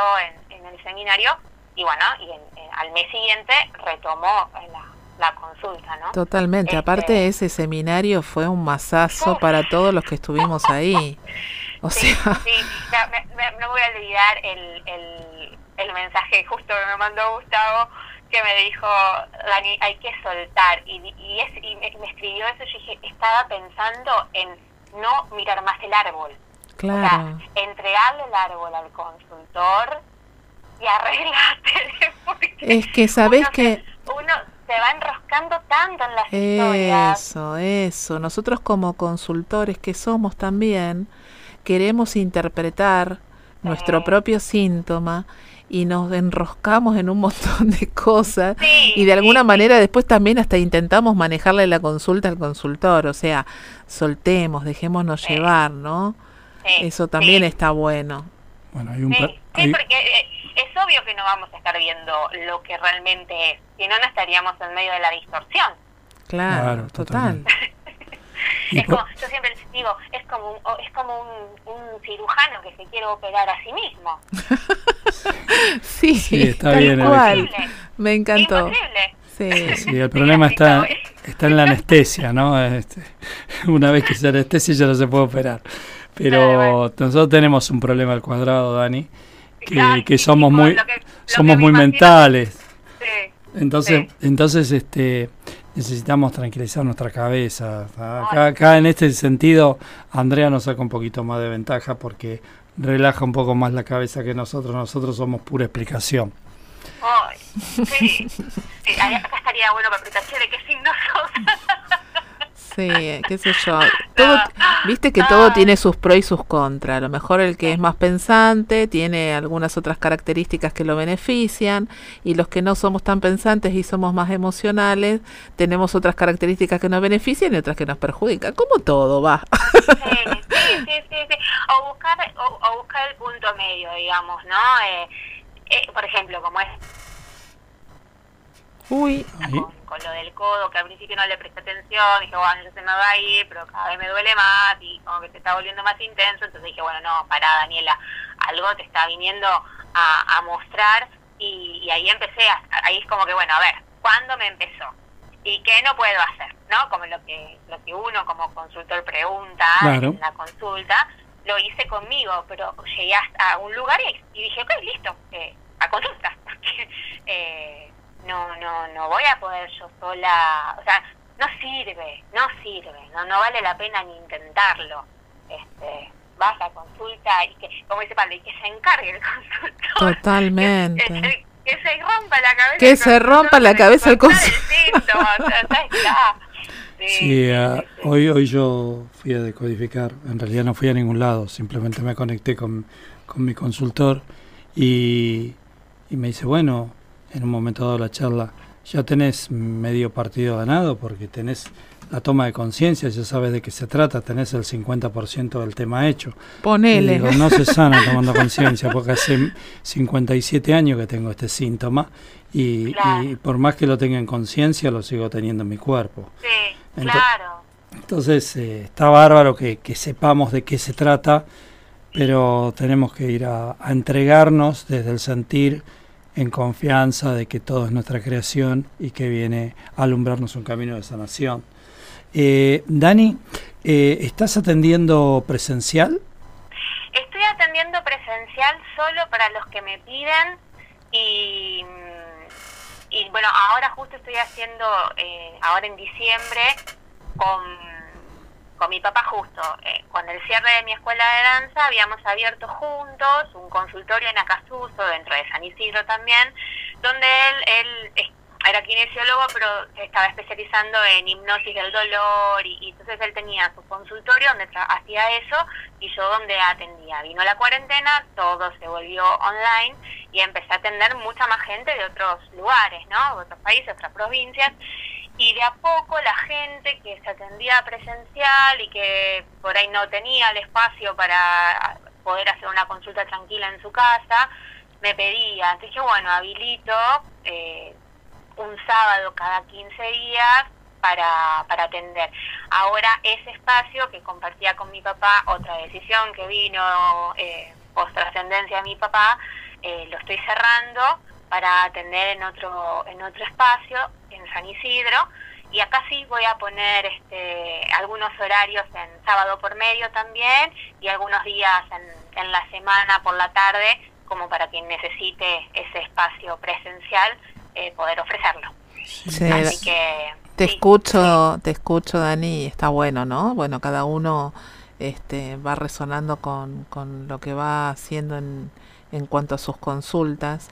en, el seminario. Y bueno, y al mes siguiente retomó la, consulta, ¿no? Totalmente. Este, Aparte, ese seminario fue un masazo para todos los que estuvimos ahí. O sí, sea... sí. No, me voy a olvidar el el mensaje justo que me mandó Gustavo, que me dijo, Dani, hay que soltar. Y, y, es, y me, escribió eso y yo dije, estaba pensando en no mirar más el árbol. Claro. O sea, entregarle el árbol al consultor y arreglate. Es que sabes que... uno se va enroscando tanto en las historias. Eso, eso. Nosotros como consultores que somos también, queremos interpretar nuestro propio síntoma y nos enroscamos en un montón de cosas y de alguna manera después también hasta intentamos manejarle la consulta al consultor, o sea, soltemos, dejémonos llevar, ¿no? Eso también está bueno. Bueno, hay un sí, porque eh, es obvio que no vamos a estar viendo lo que realmente es, si no, no estaríamos en medio de la distorsión. Claro, total. Es como, yo siempre les digo, es como un, es como un, cirujano que se quiere operar a sí mismo. sí, está bien. Me encantó. Sí. sí, el problema está, está en la anestesia, ¿no? Este, una vez que se anestesia ya no se puede operar. Pero nosotros tenemos un problema al cuadrado, Dani, que, que somos muy, somos muy mentales. Entonces, entonces este, necesitamos tranquilizar nuestra cabeza. Acá, en este sentido, Andrea nos saca un poquito más de ventaja porque relaja un poco más la cabeza que nosotros. Nosotros somos pura explicación. Ay, sí. acá estaría bueno para explicación de qué signos Sí, qué sé yo. Todo, Viste que todo tiene sus pros y sus contras. A lo mejor el que es más pensante tiene algunas otras características que lo benefician y los que no somos tan pensantes y somos más emocionales tenemos otras características que nos benefician y otras que nos perjudican. Como todo va. Sí, sí, sí, sí, O, buscar, o, buscar el punto medio, digamos, ¿no? Eh, eh, por ejemplo, como es Uy. Con, lo del codo, que al principio no le presté atención, dije, bueno, ya se me va a ir, pero cada vez me duele más y como que se está volviendo más intenso, entonces dije, bueno, no, pará, Daniela, algo te está viniendo a, mostrar y, ahí empecé, ahí es como que, bueno, a ver, ¿cuándo me empezó? ¿Y qué no puedo hacer? ¿No? Como lo que, lo que uno como consultor pregunta en la consulta, lo hice conmigo, pero llegué hasta un lugar y, dije, ok, listo, eh, a consulta, porque... Eh, no, no, no voy a poder yo sola, o sea, no sirve, no sirve, no, no vale la pena ni intentarlo. Este, vas a consulta y que, como dice Pablo, y que se encargue el consultor. Totalmente. Que, se rompa la cabeza. Que se rompa la cabeza el consultor. Sí, ah, hoy, hoy yo fui a decodificar, en realidad no fui a ningún lado, simplemente me conecté con, con mi consultor y, y me dice, bueno, en un momento dado de la charla, ya tenés medio partido ganado porque tenés la toma de conciencia, ya sabes de qué se trata, tenés el 50% del tema hecho. Ponele. no se sana tomando conciencia porque hace 57 años que tengo este síntoma y, por más que lo tenga en conciencia, lo sigo teniendo en mi cuerpo. Sí, claro. Entonces, eh, está bárbaro que, sepamos de qué se trata, pero tenemos que ir a entregarnos desde el sentir en confianza de que todo es nuestra creación y que viene a alumbrarnos un camino de sanación. Eh, Dani, Eh, ¿Estás atendiendo presencial? Estoy atendiendo presencial solo para los que me piden y, y bueno, ahora justo estoy haciendo, eh, ahora en diciembre, con con mi papá justo, eh, con el cierre de mi escuela de danza, habíamos abierto juntos un consultorio en Acasuso, dentro de San Isidro también, donde él, él era kinesiólogo, pero estaba especializando en hipnosis del dolor y, entonces él tenía su consultorio donde hacía eso y yo donde atendía. Vino la cuarentena, todo se volvió online y empecé a atender mucha más gente de otros lugares, ¿no? De otros países, otras provincias y de a poco la gente que se atendía presencial y que por ahí no tenía el espacio para poder hacer una consulta tranquila en su casa, me pedía. Entonces dije, bueno, habilito eh, un sábado cada 15 días para, para atender. Ahora ese espacio que compartía con mi papá, otra decisión que vino eh, post trascendencia de mi papá, eh, lo estoy cerrando para atender en otro, en otro espacio, en San Isidro, y acá sí voy a poner este, algunos horarios en sábado por medio también y algunos días en, en la semana por la tarde como para quien necesite ese espacio presencial eh, poder ofrecerlo. Así que te escucho, te escucho Dani, está bueno, ¿no? Bueno, cada uno este, va resonando con, con lo que va haciendo en, en cuanto a sus consultas.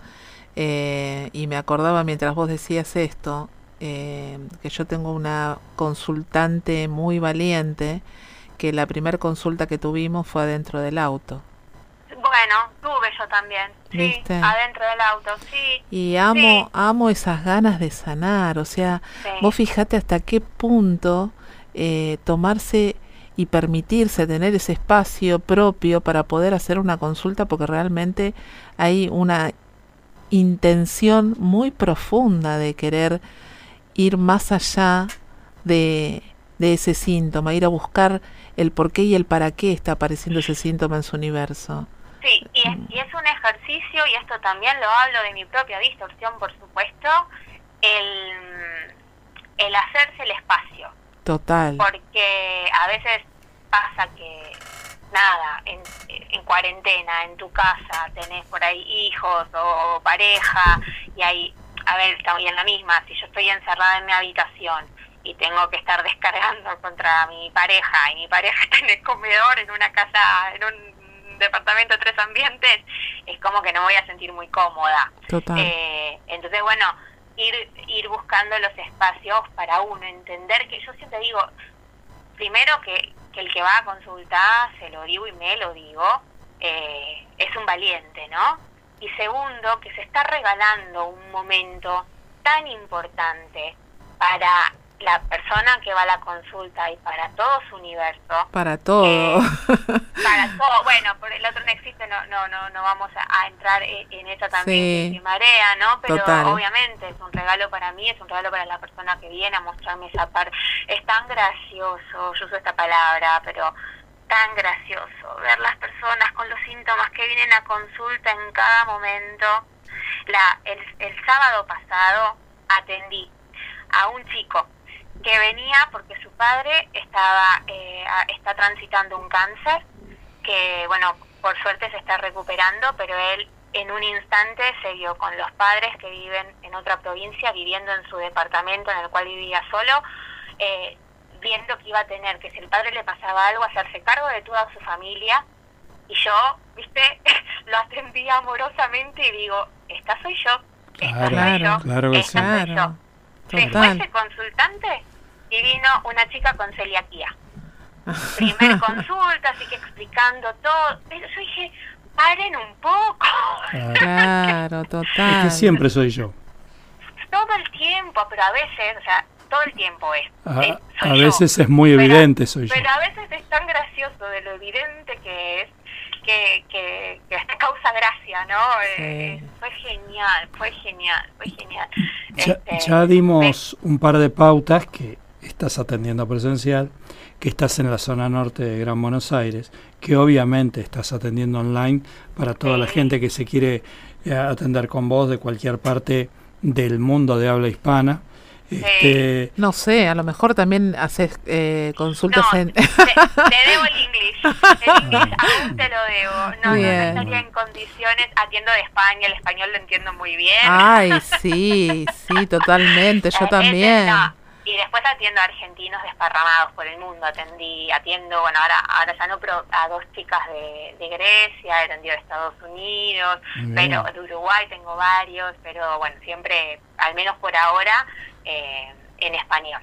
Eh, y me acordaba mientras vos decías esto, eh, que yo tengo una consultante muy valiente, que la primera consulta que tuvimos fue adentro del auto. Bueno, tuve yo también, sí, adentro del auto, sí. Y amo, amo esas ganas de sanar, o sea, vos fijate hasta qué punto eh, tomarse y permitirse tener ese espacio propio para poder hacer una consulta porque realmente hay una intención muy profunda de querer ir más allá de, de ese síntoma, ir a buscar el por qué y el para qué está apareciendo ese síntoma en su universo. Sí, y es, y es un ejercicio, y esto también lo hablo de mi propia distorsión, por supuesto, el, el hacerse el espacio. Total. Porque a veces pasa que nada, en, en, cuarentena, en tu casa, tenés por ahí hijos o, pareja, y hay, a ver, estamos en la misma, si yo estoy encerrada en mi habitación y tengo que estar descargando contra mi pareja, y mi pareja está en el comedor, en una casa, en un departamento de tres ambientes, es como que no voy a sentir muy cómoda. Total. Eh, entonces, bueno, ir, ir buscando los espacios para uno, entender que yo siempre digo, primero que, que el que va a consultar, se lo digo y me lo digo, eh, es un valiente, ¿no? Y segundo, que se está regalando un momento tan importante para la persona que va a la consulta y para todo su universo. Para todo. Eh, para todo. Bueno, por el otro no existe, no no no, no vamos a, entrar en, en eso también sí, marea, ¿no? Pero obviamente es un regalo para mí, es un regalo para la persona que viene a mostrarme esa parte. Es tan gracioso, yo uso esta palabra, pero tan gracioso ver las personas con los síntomas que vienen a consulta en cada momento. La, el, el sábado pasado atendí a un chico que venía porque su padre estaba eh, está transitando un cáncer que bueno por suerte se está recuperando pero él en un instante se vio con los padres que viven en otra provincia viviendo en su departamento en el cual vivía solo eh, viendo que iba a tener que si el padre le pasaba algo hacerse cargo de toda su familia. Y yo viste lo atendí amorosamente y digo esta soy yo esta soy yo claro esta soy yo ese consultante y vino una chica con celiaquía. Primer consulta, así que explicando todo. Pero yo dije, paren un poco. Claro, total. Es que siempre soy yo. Todo el tiempo, pero a veces, o sea, todo el tiempo es. A, a veces es muy evidente, soy yo. Pero a veces es tan gracioso de lo evidente que es que, que, que hasta causa gracia, ¿no? Eh, fue genial, fue genial, fue genial. Ya, este, ya dimos un par de pautas que estás atendiendo presencial, que estás en la zona norte de Gran Buenos Aires, que obviamente estás atendiendo online para toda la gente que se quiere eh, atender con vos de cualquier parte del mundo de habla hispana. Este, no sé, a lo mejor también haces eh, consultas en... Te, debo el inglés. El inglés aún te lo debo. No, no, estaría en condiciones. Atiendo de España, el español lo entiendo muy bien. Ay, sí, sí, totalmente. Yo también. Y después atiendo a argentinos desparramados por el mundo. Atendí, atiendo, bueno, ahora, ahora ya no, pero a dos chicas de, de Grecia, he atendido de Estados Unidos, pero de Uruguay tengo varios, pero bueno, siempre, al menos por ahora, eh, en español.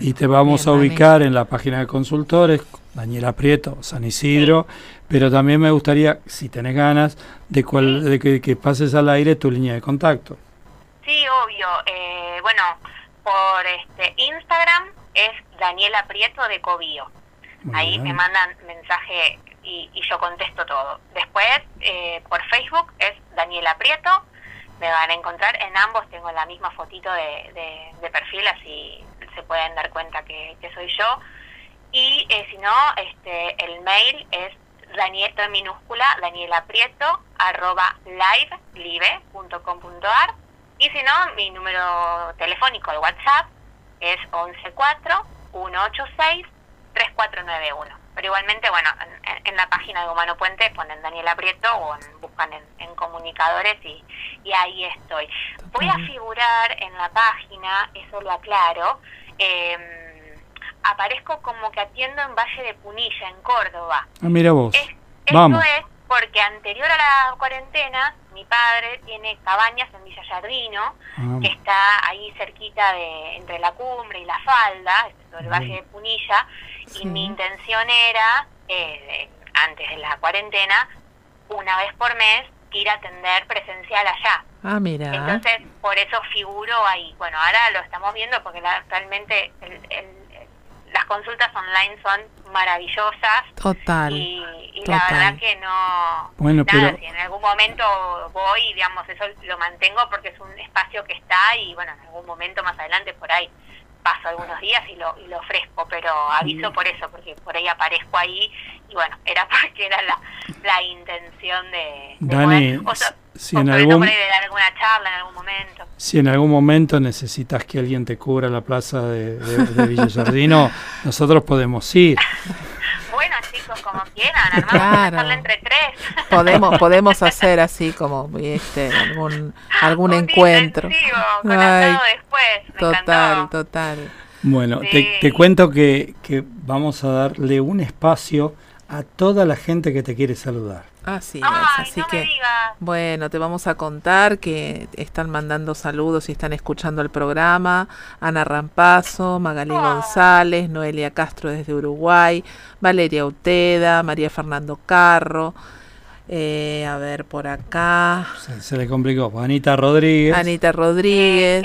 Y, te vamos a ubicar en la página de consultores, Daniela Prieto, San Isidro, pero también me gustaría, si tenés ganas, de, cual, de que, pases al aire tu línea de contacto. Sí, obvio. Eh, bueno, por este Instagram es Daniela Prieto de Cobío. Ahí me mandan mensaje y, yo contesto todo. Después, eh, por Facebook es Daniela Prieto. Me van a encontrar en ambos, tengo la misma fotito de, de, perfil, así se pueden dar cuenta que, soy yo. Y eh, si no, este, el mail es Daniel en minúscula, Daniela Prieto, arroba live.com.ar y si no, mi número telefónico de WhatsApp es 114-186-3491. Pero igualmente, bueno, en, la página de Humano Puente ponen Daniel Aprieto o buscan en, comunicadores y, y, ahí estoy. Voy a figurar en la página, eso lo aclaro, em, aparezco como que atiendo en Valle de Punilla, en Córdoba. Ah, mira vos. Vamos. es porque anterior a la cuarentena, mi padre tiene cabañas en Villa Yardino, ah. que está ahí cerquita de entre la cumbre y la falda, el Valle de Punilla, y mi intención era, eh, antes de la cuarentena, una vez por mes, ir a atender presencial allá. Ah, mira. Entonces, por eso figuro ahí. Bueno, ahora lo estamos viendo porque realmente el, las consultas online son maravillosas. Total. Y, la verdad que no. Bueno, nada, si en algún momento voy, digamos, eso lo mantengo porque es un espacio que está y bueno, en algún momento más adelante por ahí paso algunos días y lo, y lo ofrezco, pero aviso por eso, porque por ahí aparezco ahí y bueno, era porque era la, la intención de, Dani, si en algún, alguna charla en algún momento. Si en algún momento necesitas que alguien te cubra la plaza de, de, Villa Jardino, nosotros podemos ir. Como quieran, claro. entre tres. Podemos, podemos hacer así como este, algún, algún encuentro. Con Ay, después. total, total. Bueno, te, te, cuento que, que vamos a darle un espacio a toda la gente que te quiere saludar. Así es, así que bueno, te vamos a contar que están mandando saludos y están escuchando el programa. Ana Rampazo, Magalí ah. González, Noelia Castro desde Uruguay, Valeria Uteda, María Fernando Carro. Eh, a ver, por acá. Se, le complicó. Anita Rodríguez. Anita Rodríguez.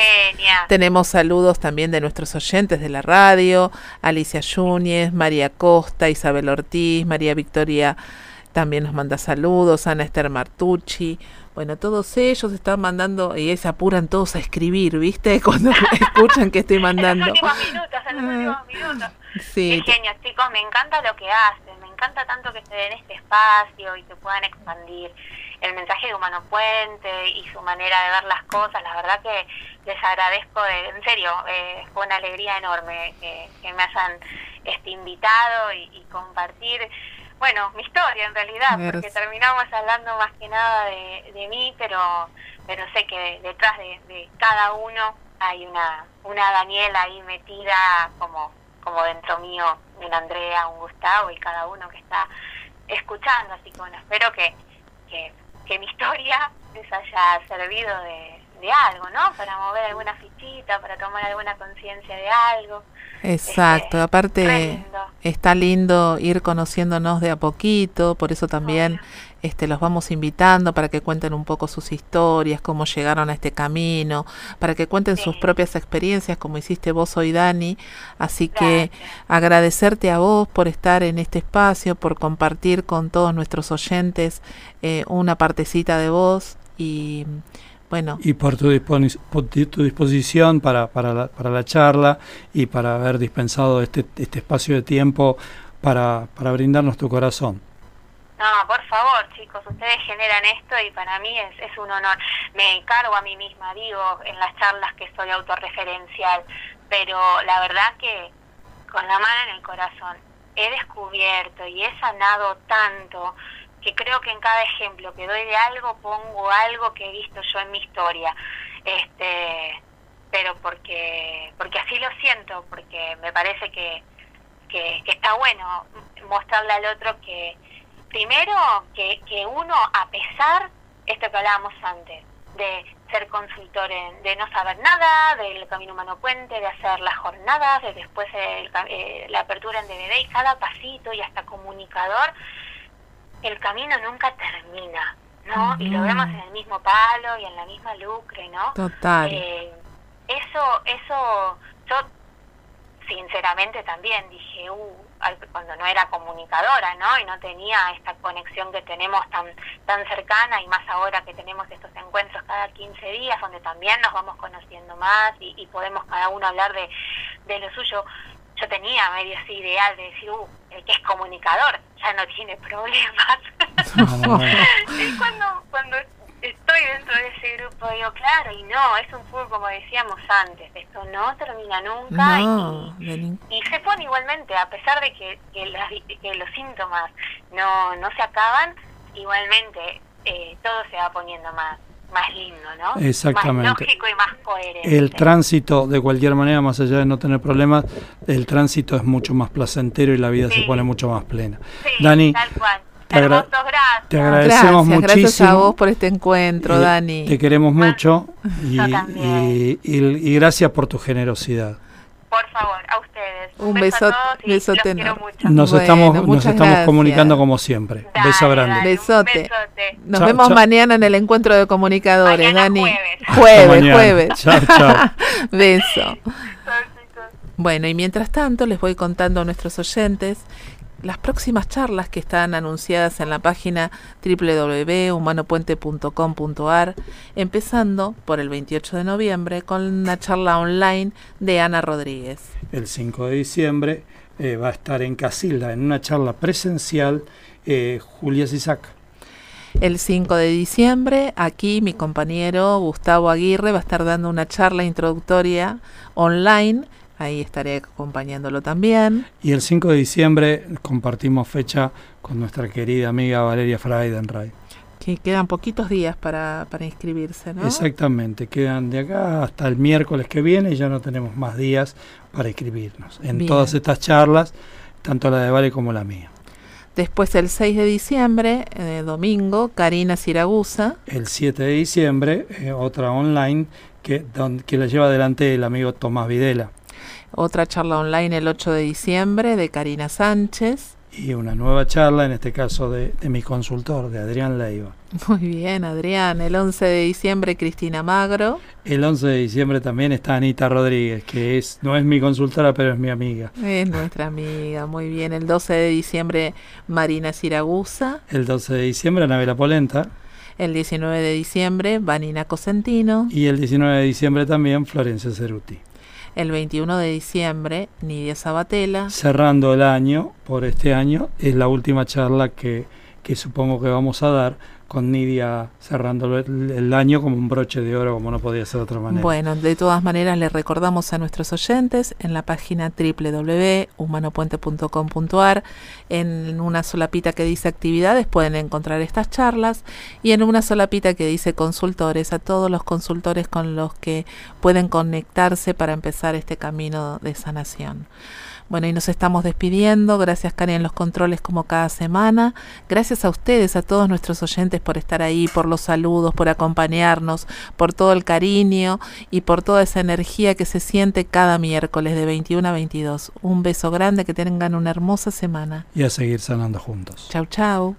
Tenemos saludos también de nuestros oyentes de la radio. Alicia Yúñez, María Costa, Isabel Ortiz, María Victoria también nos manda saludos, Ana Esther Martucci. Bueno, todos ellos están mandando y se apuran todos a escribir, ¿viste? Cuando escuchan que estoy mandando. En los últimos minutos, en los últimos minutos. Sí. Qué genios, chicos, me encanta lo que hacen, me encanta tanto que se den este espacio y que puedan expandir el mensaje de Humano Puente y su manera de ver las cosas. La verdad que les agradezco, en serio, eh, fue una alegría enorme que, me hayan este, invitado y, y compartir bueno, mi historia en realidad, porque terminamos hablando más que nada de, de mí, pero, pero sé que detrás de, cada uno hay una, una Daniela ahí metida como, como dentro mío, un Andrea, un Gustavo y cada uno que está escuchando, así que bueno, espero que, que, que mi historia les haya servido de, de algo, ¿no? Para mover alguna fichita, para tomar alguna conciencia de algo. Exacto, aparte está lindo ir conociéndonos de a poquito, por eso también este, los vamos invitando para que cuenten un poco sus historias, cómo llegaron a este camino, para que cuenten sus propias experiencias, como hiciste vos hoy, Dani. Así que agradecerte a vos por estar en este espacio, por compartir con todos nuestros oyentes eh, una partecita de vos y bueno. Y por tu, tu disposición para, para, la, para la charla y para haber dispensado este, este espacio de tiempo para, para brindarnos tu corazón. No, por favor, chicos, ustedes generan esto y para mí es, es un honor. Me encargo a mí misma, digo, en las charlas que soy autorreferencial, pero la verdad que con la mano en el corazón he descubierto y he sanado tanto que creo que en cada ejemplo que doy de algo pongo algo que he visto yo en mi historia. Este, pero porque porque así lo siento, porque me parece que, que, está bueno mostrarle al otro que primero que, que uno, a pesar, esto que hablábamos antes, de ser consultor, de no saber nada, del Camino Humano Puente, de hacer las jornadas, de después eh, la apertura en DVD y cada pasito y hasta comunicador, el camino nunca termina, ¿no? Y lo vemos en el mismo palo y en la misma lucre, ¿no? Total. Eh, eso, eso, yo sinceramente también dije, uh, cuando no era comunicadora, ¿no? Y no tenía esta conexión que tenemos tan tan cercana y más ahora que tenemos estos encuentros cada 15 días donde también nos vamos conociendo más y, podemos cada uno hablar de, de lo suyo. Yo tenía medio así ideal de decir, uh, el que es comunicador ya no tiene problemas. y cuando, cuando estoy dentro de ese grupo, digo, claro, y no, es un fútbol como decíamos antes, esto no termina nunca y, se pone igualmente, a pesar de que, que, los síntomas no, no se acaban, igualmente eh, todo se va poniendo más más lindo, ¿no? Exactamente. Más lógico y más coherente. El tránsito, de cualquier manera, más allá de no tener problemas, el tránsito es mucho más placentero y la vida se pone mucho más plena. Dani, tal cual. Te, gracias. te agradecemos muchísimo. Gracias a vos por este encuentro, Dani. Te queremos mucho y, y, gracias por tu generosidad. Por favor, a ustedes. Un, beso, besote. Nos estamos, nos estamos comunicando como siempre. beso grande. besote. Nos vemos mañana en el encuentro de comunicadores, Dani. Jueves, jueves. jueves. Chao, chao. beso. Bueno, y mientras tanto les voy contando a nuestros oyentes las próximas charlas que están anunciadas en la página www.humanopuente.com.ar, empezando por el 28 de noviembre con una charla online de Ana Rodríguez. El 5 de diciembre eh, va a estar en Casilda en una charla presencial eh, Julia Sisac. El 5 de diciembre, aquí mi compañero Gustavo Aguirre va a estar dando una charla introductoria online Ahí estaré acompañándolo también. Y el 5 de diciembre compartimos fecha con nuestra querida amiga Valeria Freidenreich. Que quedan poquitos días para, para inscribirse, ¿no? Exactamente, quedan de acá hasta el miércoles que viene y ya no tenemos más días para inscribirnos en todas estas charlas, tanto la de Vale como la mía. Después el 6 de diciembre, eh, domingo, Karina Siragusa. El 7 de diciembre, eh, otra online que, que la lleva adelante el amigo Tomás Videla otra charla online el 8 de diciembre de Karina Sánchez. Y una nueva charla, en este caso de, mi consultor, de Adrián Leiva. Muy bien, Adrián. El 11 de diciembre, Cristina Magro. El 11 de diciembre también está Anita Rodríguez, que es no es mi consultora, pero es mi amiga. Es nuestra amiga, muy bien. El 12 de diciembre, Marina Siragusa. El 12 de diciembre, Anabela Polenta. El 19 de diciembre, Vanina Cosentino. Y el 19 de diciembre también, Florencia Ceruti el 21 de diciembre, Nidia Sabatella. Cerrando el año, por este año, es la última charla que, que supongo que vamos a dar con Nidia cerrando el, año como un broche de oro, como no podía ser de otra manera. Bueno, de todas maneras les recordamos a nuestros oyentes en la página www.humanopuente.com.ar, en una solapita que dice actividades pueden encontrar estas charlas y en una solapita que dice consultores, a todos los consultores con los que pueden conectarse para empezar este camino de sanación. Bueno, y nos estamos despidiendo. Gracias, Karen, en los controles como cada semana. Gracias a ustedes, a todos nuestros oyentes por estar ahí, por los saludos, por acompañarnos, por todo el cariño y por toda esa energía que se siente cada miércoles de 21 a 22. Un beso grande, que tengan una hermosa semana. Y a seguir sanando juntos. Chau, chau.